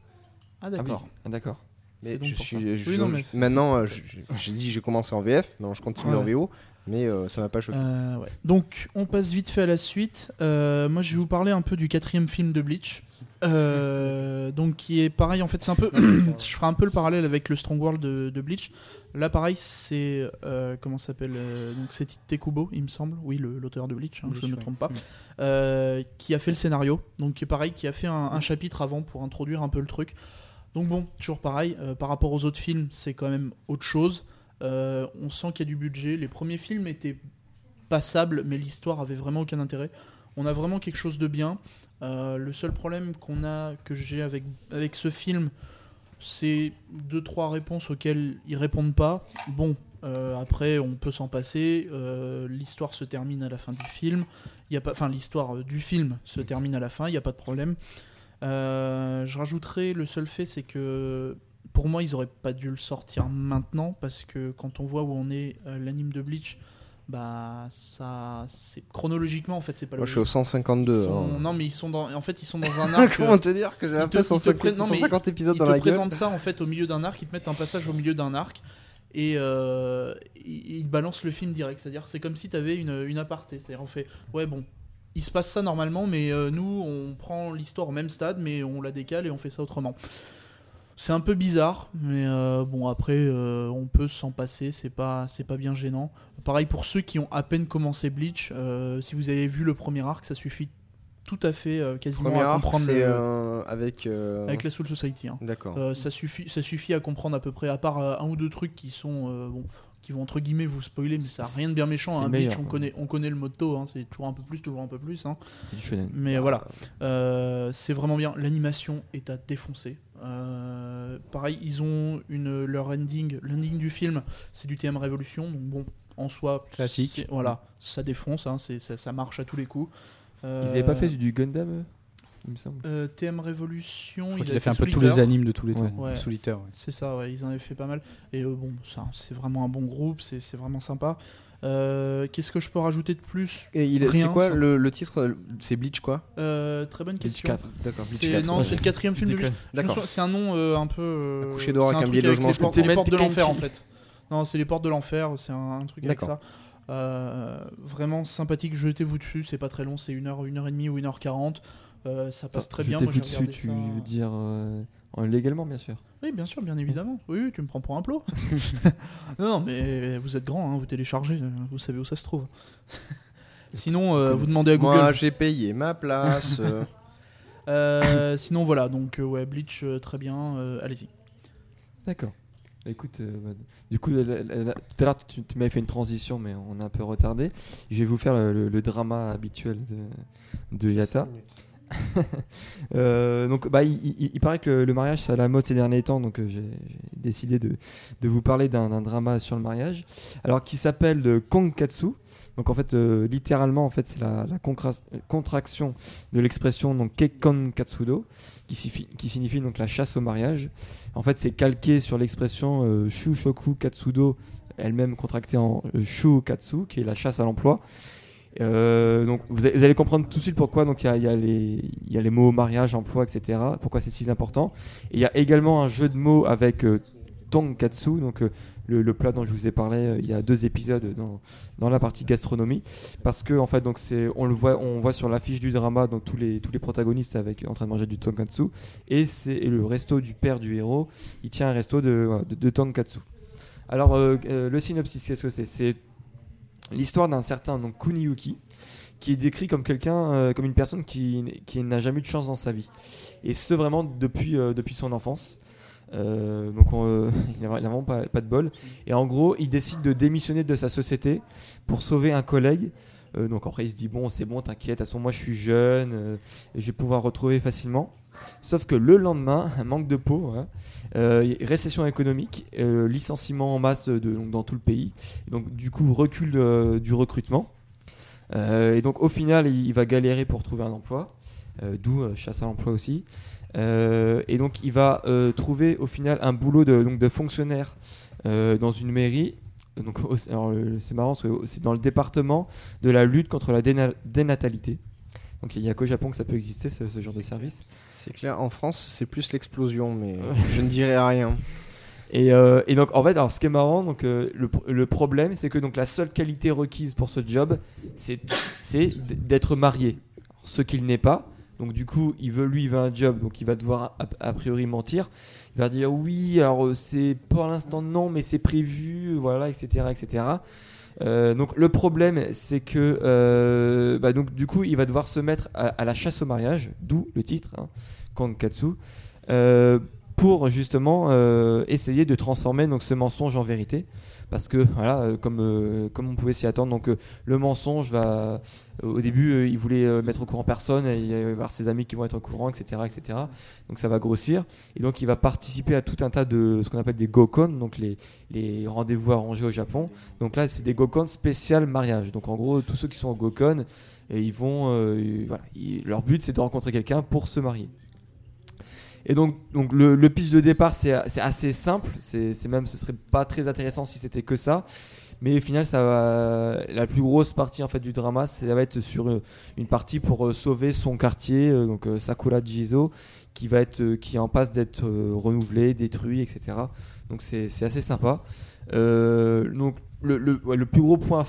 Ah d'accord. Ah, D'accord. Mais je suis, je- Oui, non, mais c'est- maintenant, j'ai dit j'ai commencé en VF, maintenant je continue en. VO, mais euh, ça m'a pas choqué. Euh, ouais. Donc, on passe vite fait à la suite. Euh, moi, je vais vous parler un peu du quatrième film de Bleach. Euh, donc, qui est pareil, en fait, c'est un peu. je ferai un peu le parallèle avec le Strong World de, de Bleach. Là, pareil, c'est. euh, comment ça s'appelle Donc, c'est Tekubo, il me semble. Oui, l'auteur de Bleach, hein, je ne me trompe pas. Qui a fait le scénario. Donc, qui est pareil, qui a fait un, un chapitre avant pour introduire un peu le truc. Donc, bon, toujours pareil. euh, par rapport aux autres films, c'est quand même autre chose. Euh, on sent qu'il y a du budget. Les premiers films étaient passables, mais l'histoire avait vraiment aucun intérêt. On a vraiment quelque chose de bien. Euh, le seul problème qu'on a, que j'ai avec, avec ce film, c'est deux trois réponses auxquelles ils répondent pas. Bon, euh, après on peut s'en passer. L'histoire se termine à la fin du film. Il y a pas, enfin l'histoire du film se termine à la fin. Il n'y a pas de problème. Je rajouterai le seul fait, c'est que pour moi ils auraient pas dû le sortir maintenant parce que quand on voit où on est euh, l'anime de Bleach, bah ça, c'est chronologiquement en fait c'est pas Moi je suis au 152. Ils sont- hein. Non mais ils sont dans, en fait ils sont dans un arc. Comment te dire que j'ai ils te- après ils te 150, prennent- non, mais 150 épisodes ils dans te la gueule présentent ça en fait au milieu d'un arc, ils te mettent un passage au milieu d'un arc et euh, ils, ils te balancent le film direct. C'est-à-dire c'est comme si tu avais une, une aparté. C'est-à-dire on fait ouais bon, il se passe ça normalement, mais euh, nous on prend l'histoire au même stade, mais on la décale et on fait ça autrement. C'est un peu bizarre, mais euh, bon après euh, on peut s'en passer, c'est pas c'est pas bien gênant. Pareil pour ceux qui ont à peine commencé Bleach, euh, si vous avez vu le premier arc, ça suffit tout à fait quasiment Premier à arc, comprendre c'est le- avec. euh, avec la Soul Society. hein. D'accord. Ça suffit, ça suffit à comprendre à peu près, à part un ou deux trucs qui sont bon, qui vont entre guillemets vous spoiler, mais ça n'a rien de bien méchant. Hein. meilleur, on quoi. connaît, on connaît le motto, hein, c'est toujours un peu plus, toujours un peu plus. hein. C'est du shonen. Mais voilà, euh, c'est vraiment bien. L'animation est à défoncer. Euh, pareil, ils ont une leur ending, l'ending du film, c'est du TM Révolution, donc bon, en soi Classique. Voilà, ça défonce, hein, c'est ça, ça marche à tous les coups. Ils avaient pas fait du Gundam il me semble. Euh, TM Révolution, ils avaient a fait un peu tous les animes de tous les Ouais. temps. Ouais. Solitaire. ouais. C'est ça, ouais, ils en avaient fait pas mal. Et euh, bon, ça, c'est vraiment un bon groupe, c'est c'est vraiment sympa. Euh, Qu'est-ce que je peux rajouter de plus? Et il- C'est Rien, quoi le, le titre? C'est Bleach quoi? Euh, Très bonne Bleach question. 4. D'accord. C'est non, c'est le quatrième film de Bleach. C'est un nom euh, un peu. euh, dehors c'est avec un billet de logement, les je portes, comprends. les portes de l'enfer en fait. Non, c'est les portes de l'enfer, c'est un, un truc avec ça. Euh, vraiment sympathique, jetez-vous dessus, c'est pas très long, c'est 1 heure, 1 heure et demie ou 1 heure 40 Euh, ça passe très bien. Moi, j'ai dessus, tu ça- veux dire euh, en- légalement, bien sûr. Oui, bien sûr, bien évidemment. Oui, tu me prends pour un plot. non, mais vous êtes grand, hein, vous téléchargez, euh, vous savez où ça se trouve. Sinon, euh, vous demandez à Google. Moi j'ai payé ma place. euh. Euh, sinon, voilà, donc euh, ouais, Bleach, euh, très bien, euh, allez-y. D'accord. Bah, Écoute, euh, bah, du coup, la- la- la- tout à l'heure, tu, tu m'avais fait une transition, mais on a un peu retardé. Je vais vous faire le, le- le drama habituel de, de Yata. Euh, donc, bah, il, paraît que le, le mariage, c'est à la mode ces derniers temps, donc euh, j'ai décidé de, de vous parler d'un drama sur le mariage, alors qui s'appelle euh, Konkatsu. Donc, en fait, littéralement, en fait, c'est la, contraction de l'expression donc Kekkon Katsudo, qui, signifie- donc la chasse au mariage. En fait, c'est calqué sur l'expression Shushoku Katsudo, elle-même contractée en euh, Shu Katsu, qui est la chasse à l'emploi. Euh, donc vous, allez- comprendre tout de suite pourquoi il y a, les mots mariage, emploi, etc. Pourquoi c'est si important. Il y a également un jeu de mots avec euh, tonkatsu, donc euh, le, plat dont je vous ai parlé euh, il y a deux épisodes dans, la partie gastronomie, parce que en fait donc on le voit on voit sur l'affiche du drama donc tous les tous les protagonistes avec en train de manger du tonkatsu et c'est le resto du père du héros, il tient un resto de de, tonkatsu. Alors le synopsis qu'est-ce que C'est l'histoire d'un certain donc Kuniyuki qui est décrit comme quelqu'un, euh, comme une personne qui, n'a jamais eu de chance dans sa vie. Et ce vraiment depuis, euh, son enfance. Euh, donc on, il n'a vraiment pas, de bol. Et en gros, il décide de démissionner de sa société pour sauver un collègue. Donc après, il se dit bon, c'est bon, t'inquiète. Toute façon, moi, je suis jeune, je vais pouvoir retrouver facilement. Sauf que le lendemain, un manque de peau, hein, euh, récession économique, euh, licenciement en masse dans tout le pays. Donc du coup, recul euh, du recrutement. Et donc au final, il, va galérer pour trouver un emploi, d'où chasse à l'emploi aussi. Et donc il va trouver au final un boulot de, fonctionnaire dans une mairie. Donc c'est marrant c'est dans le département de la lutte contre la déna- dénatalité. Donc il n'y a qu'au Japon que ça peut exister ce, ce genre de service. C'est clair, en France c'est plus l'explosion, mais je ne dirai rien. Et, euh, et donc en fait, alors ce qui est marrant, donc euh, le, le problème, c'est que donc la seule qualité requise pour ce job, c'est d'être marié. Ce qu'il n'est pas. Donc du coup, il veut lui, il veut un job, donc il va devoir a, a priori mentir. Il va dire oui, alors euh, c'est pour l'instant non, mais c'est prévu, voilà, etc., etc. Euh, donc le problème, c'est que euh, bah, du coup, il va devoir se mettre à, la chasse au mariage, d'où le titre, hein, Kankatsu, euh, pour justement essayer de transformer ce mensonge en vérité, parce que voilà, euh, comme euh, comme on pouvait s'y attendre, donc euh, le mensonge va, au début, il voulait mettre au courant personne, et il va y avoir ses amis qui vont être au courant, etc., etc. Donc ça va grossir, et donc il va participer à tout un tas de ce qu'on appelle des gokon, donc les les rendez-vous arrangés au Japon. Donc là, c'est des gokon spécial mariage. Donc en gros, tous ceux qui sont au gokon, et ils vont, leur but c'est de rencontrer quelqu'un pour se marier. Et donc, donc le, le pitch de départ c'est assez simple. C'est même, ce serait pas très intéressant si c'était que ça. Mais au final, ça la plus grosse partie en fait du drama, ça va être sur euh, une partie pour euh, sauver son quartier, euh, donc Sakura Jizo, qui va être, qui est en passe d'être renouvelé, détruit, etc. Donc c'est assez sympa. Donc le, le plus gros point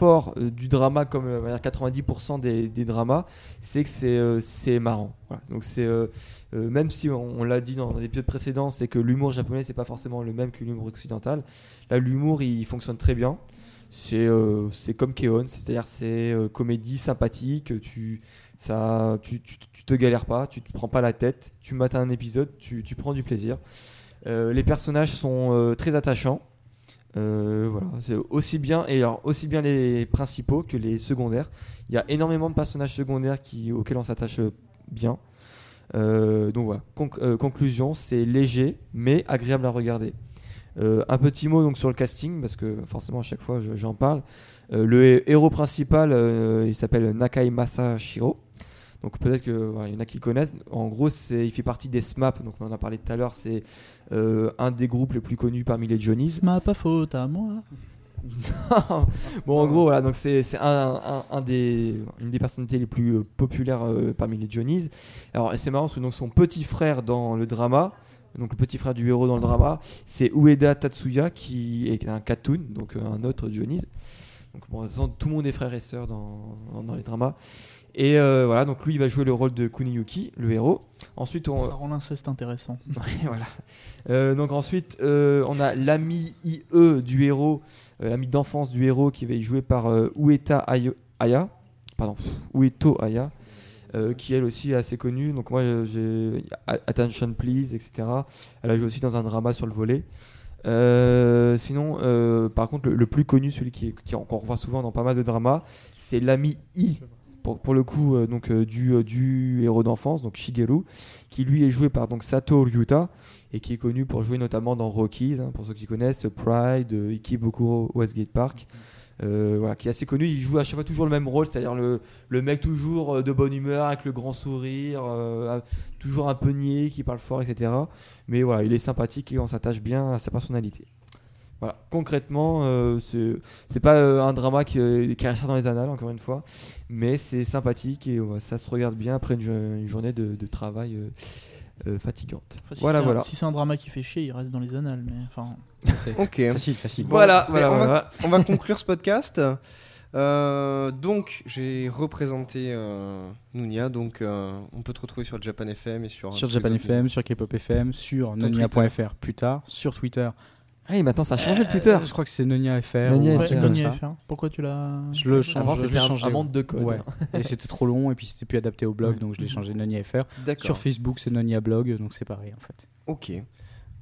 fort euh, du drama, comme euh, on va dire 90% des, des dramas, c'est que c'est euh, marrant. Donc c'est euh, euh, même si on, l'a dit dans l'épisode précédent, c'est que l'humour japonais c'est pas forcément le même que l'humour occidental. Là, l'humour il fonctionne très bien. C'est euh, comme Keon, c'est-à-dire c'est euh, comédie sympathique. Tu ça, tu, te galères pas, tu te prends pas la tête. Tu mates un épisode, tu, prends du plaisir. Euh, les personnages sont euh, très attachants. Euh, voilà, c'est aussi bien et alors aussi bien les principaux que les secondaires. Il y a énormément de personnages secondaires qui, auxquels on s'attache euh, bien. Euh, donc voilà. Conc- conclusion, c'est léger mais agréable à regarder. Un petit mot donc sur le casting parce que forcément à chaque fois je- j'en parle. Le hé- héros principal, il s'appelle Nakai Masashiro. Donc peut-être qu'il voilà, y en a qui le connaissent. En gros, il fait partie des SMAP, donc on en a parlé tout à l'heure. C'est euh, un des groupes les plus connus parmi les Johnny's. Ma pas faute à moi. bon, en gros, voilà, donc c'est c'est un, un- un des, une des personnalités les plus euh, populaires euh, parmi les Johnny's. Alors, c'est marrant parce que donc, son petit frère dans le drama, donc le petit frère du héros dans le drama, c'est Ueda Tatsuya qui est un Katun, donc un autre Johnny's. Donc, bon, tout le monde est frère et sœur dans, dans, dans les dramas. Et euh, voilà, donc lui, il va jouer le rôle de Kuniyuki, le héros. Ensuite, on, Ça rend l'inceste intéressant. Voilà. Euh, donc ensuite, euh, on a l'ami IE du héros, l'ami d'enfance du héros qui va y jouer par Ueta Ayo- Aya, pardon, Ueto Aya, qui elle aussi est assez connue. Donc moi, j'ai Attention Please, etc. Elle a joué aussi dans un drama sur le volet. Euh, sinon, euh, par contre, le, le plus connu, celui qui, qui qu'on revoit souvent dans pas mal de dramas, c'est l'ami I. Pour, pour le coup, euh, donc euh, du, euh, du héros d'enfance, donc Shigeru, qui lui est joué par donc Sato Ryuta et qui est connu pour jouer notamment dans Rockies, hein, pour ceux qui connaissent, Pride, Ikebukuro Westgate Park. Euh, voilà, qui est assez connu, il joue à chaque fois toujours le même rôle, c'est-à-dire le, le mec toujours de bonne humeur, avec le grand sourire, toujours un peu niais, qui parle fort, etc. Mais voilà, il est sympathique et on s'attache bien à sa personnalité. Voilà, concrètement, euh, c'est pas euh, un drama qui, euh, qui restera dans les annales, encore une fois, mais c'est sympathique et ouais, ça se regarde bien après une, jo- une journée de, de travail euh, euh, fatigante. Enfin, si voilà, c'est un- voilà. Si c'est un drama qui fait chier, il reste dans les annales. Mais enfin, C'est Ok. facile, facile. Voilà, voilà, on va- voilà. On va conclure ce podcast. Euh, donc, j'ai représenté euh, Nounia. Donc, euh, on peut te retrouver sur Japan FM et sur. Sur Japan FM, sur K-pop FM, sur Ton nonia.fr plus tard, sur Twitter. Ah, et maintenant ça a changé le Twitter. Euh, je crois que c'est Nonia FR. Nonia ou un FR. ouais, truc c'est comme Conny ça. FR. Pourquoi tu l'as Je le change. Avant je c'était l'ai un, changé, un monde de code. Ouais. et c'était trop long et puis c'était plus adapté au blog donc je l'ai changé Nonia FR. D'accord. Sur Facebook c'est Nonia Blog donc c'est pareil en fait. Ok.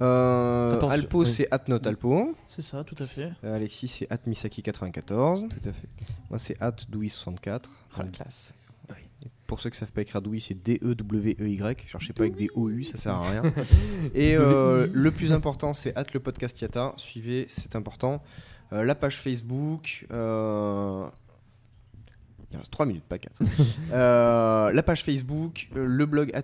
Euh, Alpo, oui. c'est Alpo. C'est ça, tout à fait. Euh, Alexis, c'est Misaki94. Tout à fait. Moi, c'est Douy64. Ah, la classe. Pour ceux qui savent pas écrire Douy, c'est D-E-W-E-Y. Cherchez pas avec des O-U, ça sert à rien. Et euh, le plus important, c'est at le podcast Yata. Suivez, c'est important. Euh, la page Facebook. euh, Il reste 3 minutes, pas 4. Euh, la page Facebook, le blog at-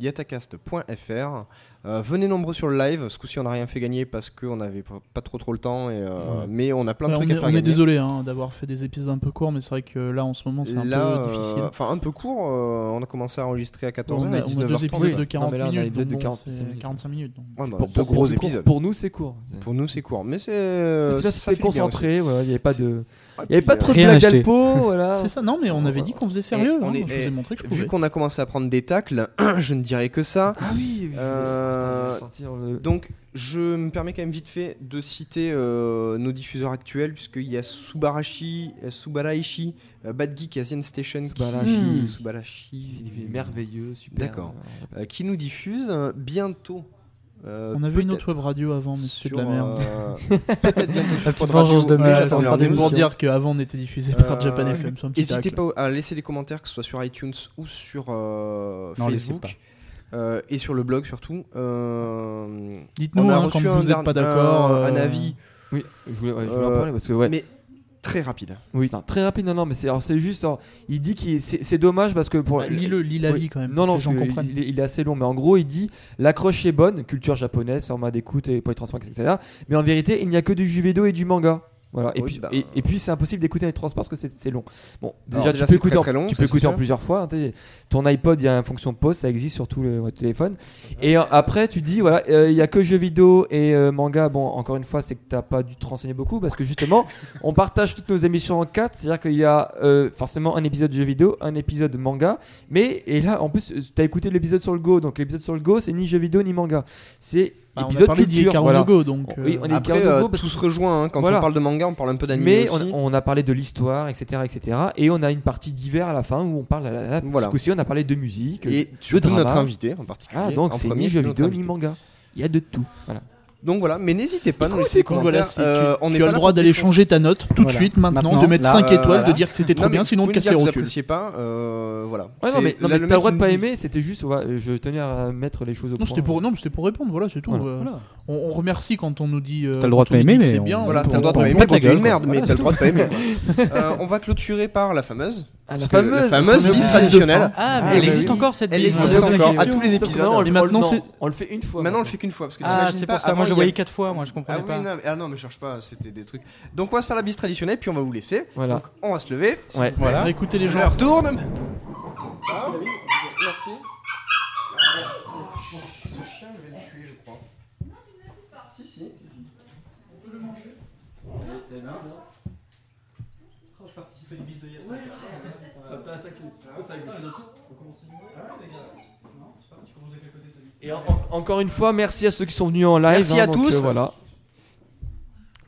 yatacast.fr. Euh, venez nombreux sur le live. Ce coup-ci, on n'a rien fait gagner parce qu'on n'avait pas trop trop le temps. Et, euh, Ouais. Mais on a plein de Ouais, trucs est, à faire on est désolé hein, d'avoir fait des épisodes un peu courts, mais c'est vrai que là en ce moment c'est un Là, peu euh, difficile. Enfin, un peu court. euh, on a commencé à enregistrer à 14h. on, a, on a 19h30. deux épisodes de Non, 40 mais là, on a un minutes, épisode donc de bon, 45 c'est minutes. 45 minutes. donc. Ouais, bah, pour, deux pour- gros épisodes. pour nous c'est court. Pour nous, c'est court. Mais c'est. c'était concentré, il n'y avait pas de, aussi. il y avait pas trop de blagues d'Alpo, voilà. C'est ça, non mais on avait dit qu'on faisait sérieux. on est- je vous ai et- montré que je Vu qu'on a commencé à prendre des tacles, je ne dirais que ça. Ah oui, oui, Euh, putain, le- Donc, je me permets quand même vite fait de citer euh, nos diffuseurs actuels, puisqu'il y a Subarashi, euh, Subaraishi, euh, Bad Geek et Asian Station qui, Subarashi. C'est Subarashi, merveilleux, super. D'accord. euh, qui nous diffusent euh, bientôt. euh, On avait une autre web radio avant, mais c'était de la merde. euh, peut-être bientôt La petite vengeance de encore des pour dire qu'avant on était diffusé par Japan FM. sur un petit N'hésitez pas à laisser des commentaires, que ce soit sur iTunes ou sur euh, Non, laissez Facebook. Euh, et sur le blog surtout. Euh, Dites-nous hein, quand vous n'êtes pas d'accord. un, un euh, avis, Oui, je voulais, ouais, je voulais en parler parce que ouais. mais très rapide. Oui, non, très rapide, non, non, mais c'est alors, c'est juste, alors, il dit qu'il c'est c'est dommage parce que pour bah, Lis-le, lis la Oui. vie quand même. Non, non, que que comprennent. il, est, il est assez long, mais en gros, il dit l'accroche est bonne, culture japonaise, format d'écoute et pour les etc. Mais en vérité, il n'y a que du vidéo et du manga. Voilà. Et Oui, puis, bah. et, et puis c'est impossible d'écouter les transports parce que c'est long. Bon, déjà, Alors, tu peux écouter, très, en, très long, tu ça, peux c'est écouter en sûr. plusieurs fois. hein, ton iPod, il y a une fonction pause, ça existe sur tout le téléphone. Et euh, après, tu dis voilà, euh, il y a que jeux vidéo et euh, manga. Bon, encore une fois, c'est que t'as pas dû te renseigner beaucoup parce que justement, on partage toutes nos émissions en quatre. C'est-à-dire qu'il y a euh, forcément un épisode jeu vidéo, un épisode manga. Mais et là, en plus, tu as écouté l'épisode sur le Go. Donc l'épisode sur le Go, c'est ni jeu vidéo ni manga. C'est Bah, on a épisode parlé culture. d'Ikaru voilà. Go, donc. Oui, euh, on est Après, euh, Go parce tout se rejoint. hein. Quand Voilà. on parle de manga, on parle un peu d'anime Mais aussi. on, on a parlé de l'histoire, etc., etc. Et on a une partie d'hiver à la fin où on parle. À la, Voilà. On a parlé de musique. Et drama. notre invité en particulier. Voilà, donc c'est ni jeu vidéo ni manga. Il y a de tout. Voilà. Donc voilà, mais n'hésitez pas à nous laisser des écoute, commentaires. voilà, c'est- Euh, tu, on pas as le droit d'aller changer ta note tout de Voilà. suite maintenant, Maintenant, de mettre là, 5 euh, étoiles, voilà. de dire que c'était trop Non, bien, sinon pouvez casser me les rotules. Appréciez pas, euh, voilà. Ouais, non, mais, non, mais le t'as le mec, droit de pas aimer, c'était juste, ouais, je tenais à mettre les choses au Non, point. c'était pour, non, mais c'était pour répondre, voilà, c'est tout. Voilà. euh, Voilà. On, on remercie quand on nous dit. euh, T'as le droit de on pas aimer, que mais c'est on- bien. Voilà, on- t'as le droit de on- pas on aimer quand une merde, mais t'as le droit de pas aimer. Euh, On va clôturer par la fameuse. Ah, la fameuse fameuse bise traditionnelle. Ah, mais Ah, elle bah existe oui. encore cette Elle bise. existe c'est la encore à tous les épisodes. on le- maintenant, on fait une fois. Maintenant, on le fait qu'une fois. Parce que Ah, c'est pas, pour ça. Moi, voyais quatre fois. Moi, je Ah, comprenais oui, pas. non, mais- ah non, mais cherche pas, c'était des trucs. Donc, on va se faire la bise traditionnelle, puis on va vous laisser. Voilà. Donc, on va se lever. Ouais. Voilà. Bah, écoutez les gens. retourne. Merci. Ce chien, je vais le tuer, je crois. Si, si. On peut le manger. Je participais à une bise de hier. Et en- en- encore une fois, merci à ceux qui sont venus en live. Merci hein, à donc, tous. euh, voilà.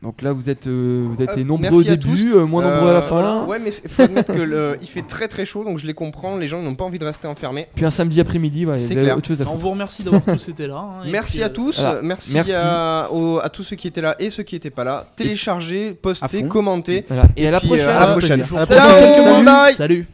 Donc là, vous êtes, euh, vous êtes Hop, nombreux au à début, euh, moins nombreux à la Euh, fin. voilà. Ouais, mais il faut admettre que le, il fait très très chaud, donc je les comprends. Les gens n'ont pas envie de rester enfermés. Puis un samedi après-midi, ouais, C'est clair. autre chose à On vous remercie d'avoir tous été là. hein, Merci puis, à euh, tous, voilà. merci, Merci. À, aux- à tous ceux qui étaient là et ceux qui n'étaient pas là. Téléchargez, À postez, commentez. Voilà. Et, à la puis, euh, prochaine. à la prochaine. plaisir. Ciao, Salut. bye. Salut.